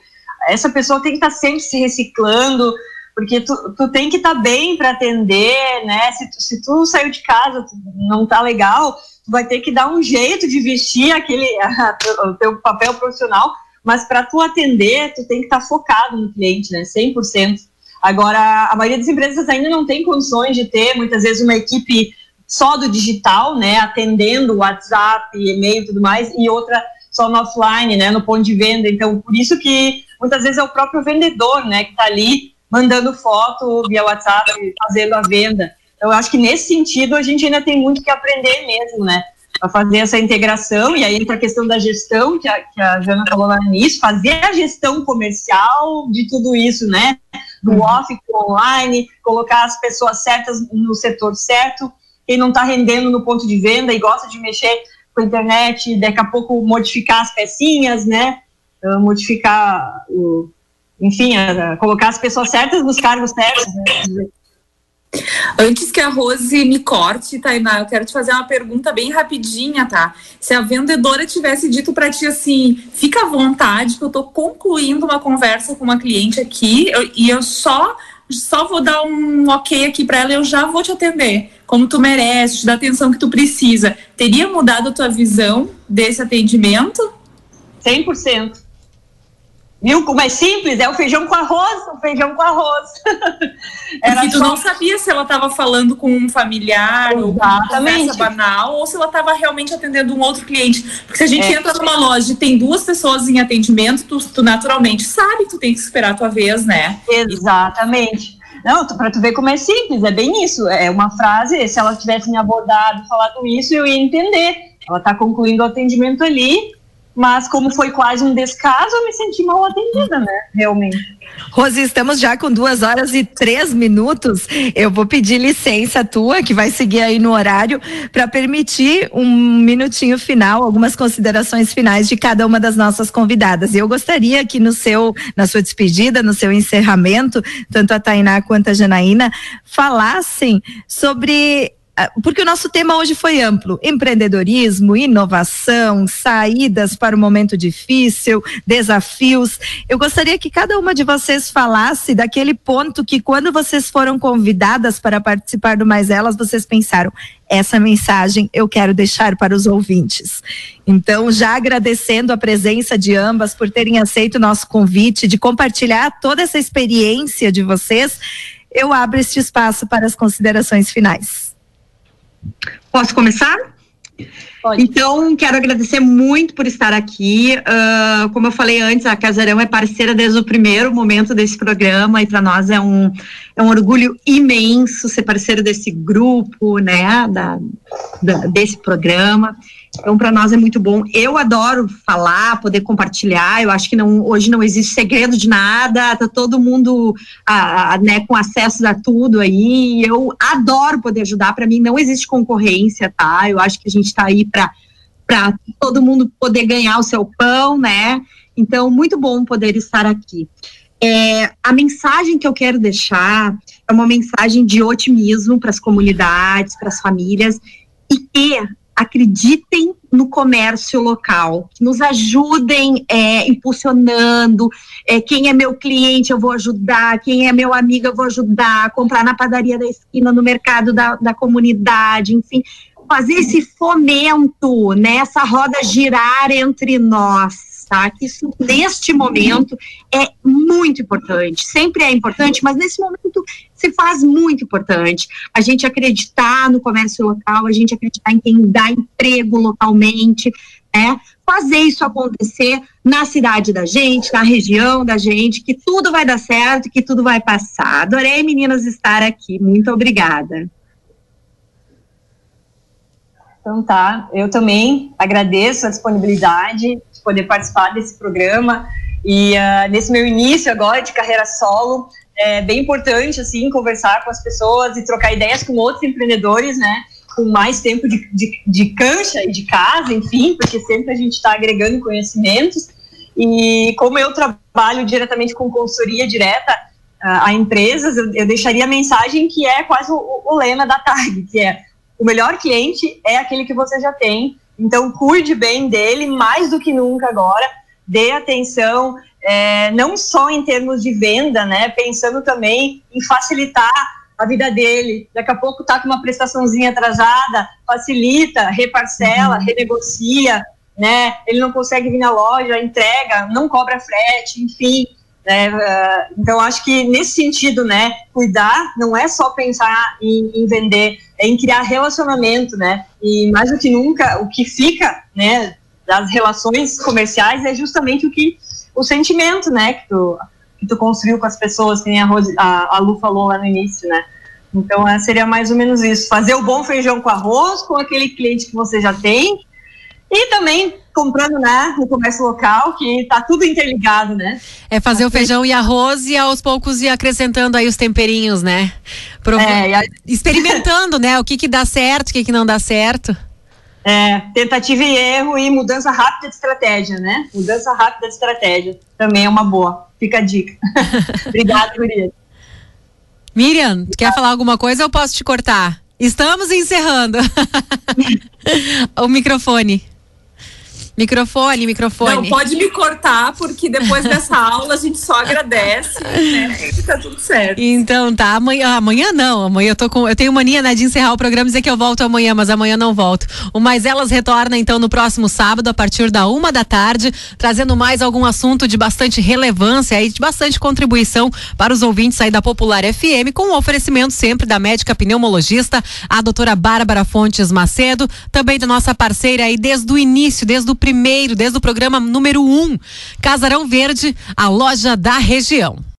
Speaker 4: essa pessoa tem que estar tá sempre se reciclando, porque tu, tu tem que estar tá bem para atender, né? Se tu, se tu saiu de casa, não tá legal, tu vai ter que dar um jeito de vestir aquele [LAUGHS] o teu papel profissional mas para tu atender, tu tem que estar tá focado no cliente, né, 100%. Agora, a maioria das empresas ainda não tem condições de ter, muitas vezes, uma equipe só do digital, né, atendendo WhatsApp, e-mail e tudo mais, e outra só no offline, né, no ponto de venda. Então, por isso que muitas vezes é o próprio vendedor, né, que está ali mandando foto via WhatsApp, fazendo a venda. Então, eu acho que nesse sentido a gente ainda tem muito que aprender mesmo, né? A fazer essa integração, e aí entra a questão da gestão, que a, que a Jana falou lá no início, fazer a gestão comercial de tudo isso, né? Do uhum. off pro online, colocar as pessoas certas no setor certo, quem não está rendendo no ponto de venda e gosta de mexer com a internet, daqui a pouco modificar as pecinhas, né? Uh, modificar o. Enfim, colocar as pessoas certas nos cargos certos, né?
Speaker 3: Antes que a Rose me corte, Tainá, eu quero te fazer uma pergunta bem rapidinha, tá? Se a vendedora tivesse dito para ti assim, fica à vontade, que eu tô concluindo uma conversa com uma cliente aqui eu, e eu só só vou dar um ok aqui para ela e eu já vou te atender, como tu merece, te dar a atenção que tu precisa. Teria mudado a tua visão desse atendimento?
Speaker 4: 100%. Viu como é simples? É o feijão com arroz, o feijão com arroz. [LAUGHS]
Speaker 3: Era Porque tu só... não sabia se ela estava falando com um familiar Exatamente. ou banal ou se ela estava realmente atendendo um outro cliente. Porque se a gente é. entra numa loja e tem duas pessoas em atendimento, tu, tu naturalmente sabe que tu tem que esperar a tua vez, né?
Speaker 4: Exatamente. Não, para tu ver como é simples, é bem isso. É uma frase, se ela tivesse me abordado, falado isso, eu ia entender. Ela está concluindo o atendimento ali, mas como foi quase um descaso, eu me senti mal atendida, né? Realmente.
Speaker 2: Rose, estamos já com duas horas e três minutos. Eu vou pedir licença tua, que vai seguir aí no horário, para permitir um minutinho final, algumas considerações finais de cada uma das nossas convidadas. E eu gostaria que no seu, na sua despedida, no seu encerramento, tanto a Tainá quanto a Janaína falassem sobre porque o nosso tema hoje foi amplo: empreendedorismo, inovação, saídas para o momento difícil, desafios. Eu gostaria que cada uma de vocês falasse daquele ponto que, quando vocês foram convidadas para participar do Mais Elas, vocês pensaram: essa mensagem eu quero deixar para os ouvintes. Então, já agradecendo a presença de ambas por terem aceito o nosso convite, de compartilhar toda essa experiência de vocês, eu abro este espaço para as considerações finais.
Speaker 6: Posso começar? Pode. Então, quero agradecer muito por estar aqui. Uh, como eu falei antes, a Casarão é parceira desde o primeiro momento desse programa e para nós é um, é um orgulho imenso ser parceiro desse grupo, né, da, da desse programa. Então, para nós é muito bom. Eu adoro falar, poder compartilhar. Eu acho que não, hoje não existe segredo de nada, tá todo mundo a, a, né, com acesso a tudo aí. Eu adoro poder ajudar. Para mim, não existe concorrência, tá? Eu acho que a gente está aí para todo mundo poder ganhar o seu pão, né? Então, muito bom poder estar aqui. É, a mensagem que eu quero deixar é uma mensagem de otimismo para as comunidades, para as famílias, e que acreditem no comércio local, que nos ajudem é, impulsionando. É, quem é meu cliente, eu vou ajudar. Quem é meu amigo, eu vou ajudar. Comprar na padaria da esquina, no mercado da, da comunidade, enfim. Fazer esse fomento, né, essa roda girar entre nós Que isso, neste momento, é muito importante. Sempre é importante, mas nesse momento se faz muito importante. A gente acreditar no comércio local, a gente acreditar em quem dá emprego localmente, né? Fazer isso acontecer na cidade da gente, na região da gente, que tudo vai dar certo, que tudo vai passar. Adorei, meninas, estar aqui. Muito obrigada.
Speaker 4: Então tá, eu também agradeço a disponibilidade poder participar desse programa. E uh, nesse meu início agora de carreira solo, é bem importante, assim, conversar com as pessoas e trocar ideias com outros empreendedores, né? Com mais tempo de, de, de cancha e de casa, enfim, porque sempre a gente está agregando conhecimentos. E como eu trabalho diretamente com consultoria direta uh, a empresas, eu, eu, deixaria a mensagem que é quase o, o lema da tarde, que é o melhor cliente é aquele que você já tem então, cuide bem dele mais do que nunca agora, dê atenção, é, não só em termos de venda, né? Pensando também em facilitar a vida dele. Daqui a pouco tá com uma prestaçãozinha atrasada, facilita, reparcela, uhum. renegocia, né? Ele não consegue vir na loja, entrega, não cobra frete, enfim. Né? Então, acho que nesse sentido, né, cuidar não é só pensar em, em, vender, é em criar relacionamento, né? E mais do que nunca, o que fica, né, das relações comerciais é justamente o que o sentimento, né, que tu, que tu construiu com as pessoas, que nem a, Rose, a, a Lu falou lá no início, né? Então, é, seria mais ou menos isso. Fazer o bom feijão com arroz com aquele cliente que você já tem e também comprando né, no comércio local, que tá tudo interligado, né?
Speaker 1: É fazer o feijão e arroz e aos poucos ir acrescentando aí os temperinhos, né? Provo... É, a... Experimentando, né? O que que dá certo, o que que não dá certo.
Speaker 4: É, tentativa e erro e mudança rápida de estratégia, né? Mudança rápida de estratégia também é uma boa. Fica a dica. [LAUGHS] Obrigada, Guria.
Speaker 1: Miriam, quer falar alguma coisa ou posso te cortar? Estamos encerrando. [LAUGHS] o microfone. Microfone, microfone.
Speaker 3: Não, pode me cortar, porque depois dessa [LAUGHS] aula a gente só agradece, né? E tá tudo certo.
Speaker 1: Então tá, amanhã, amanhã não, amanhã eu tô com, eu tenho mania, né, de encerrar o programa e dizer que eu volto amanhã, mas amanhã não volto. O Mais Elas retorna então no próximo sábado, a partir da uma da tarde, trazendo mais algum assunto de bastante relevância e de bastante contribuição para os ouvintes aí da Popular FM, com o oferecimento sempre da médica pneumologista, a doutora Bárbara Fontes Macedo, também da nossa parceira aí desde o início, desde o primeiro, desde o programa número um, Casarão Verde, a loja da região.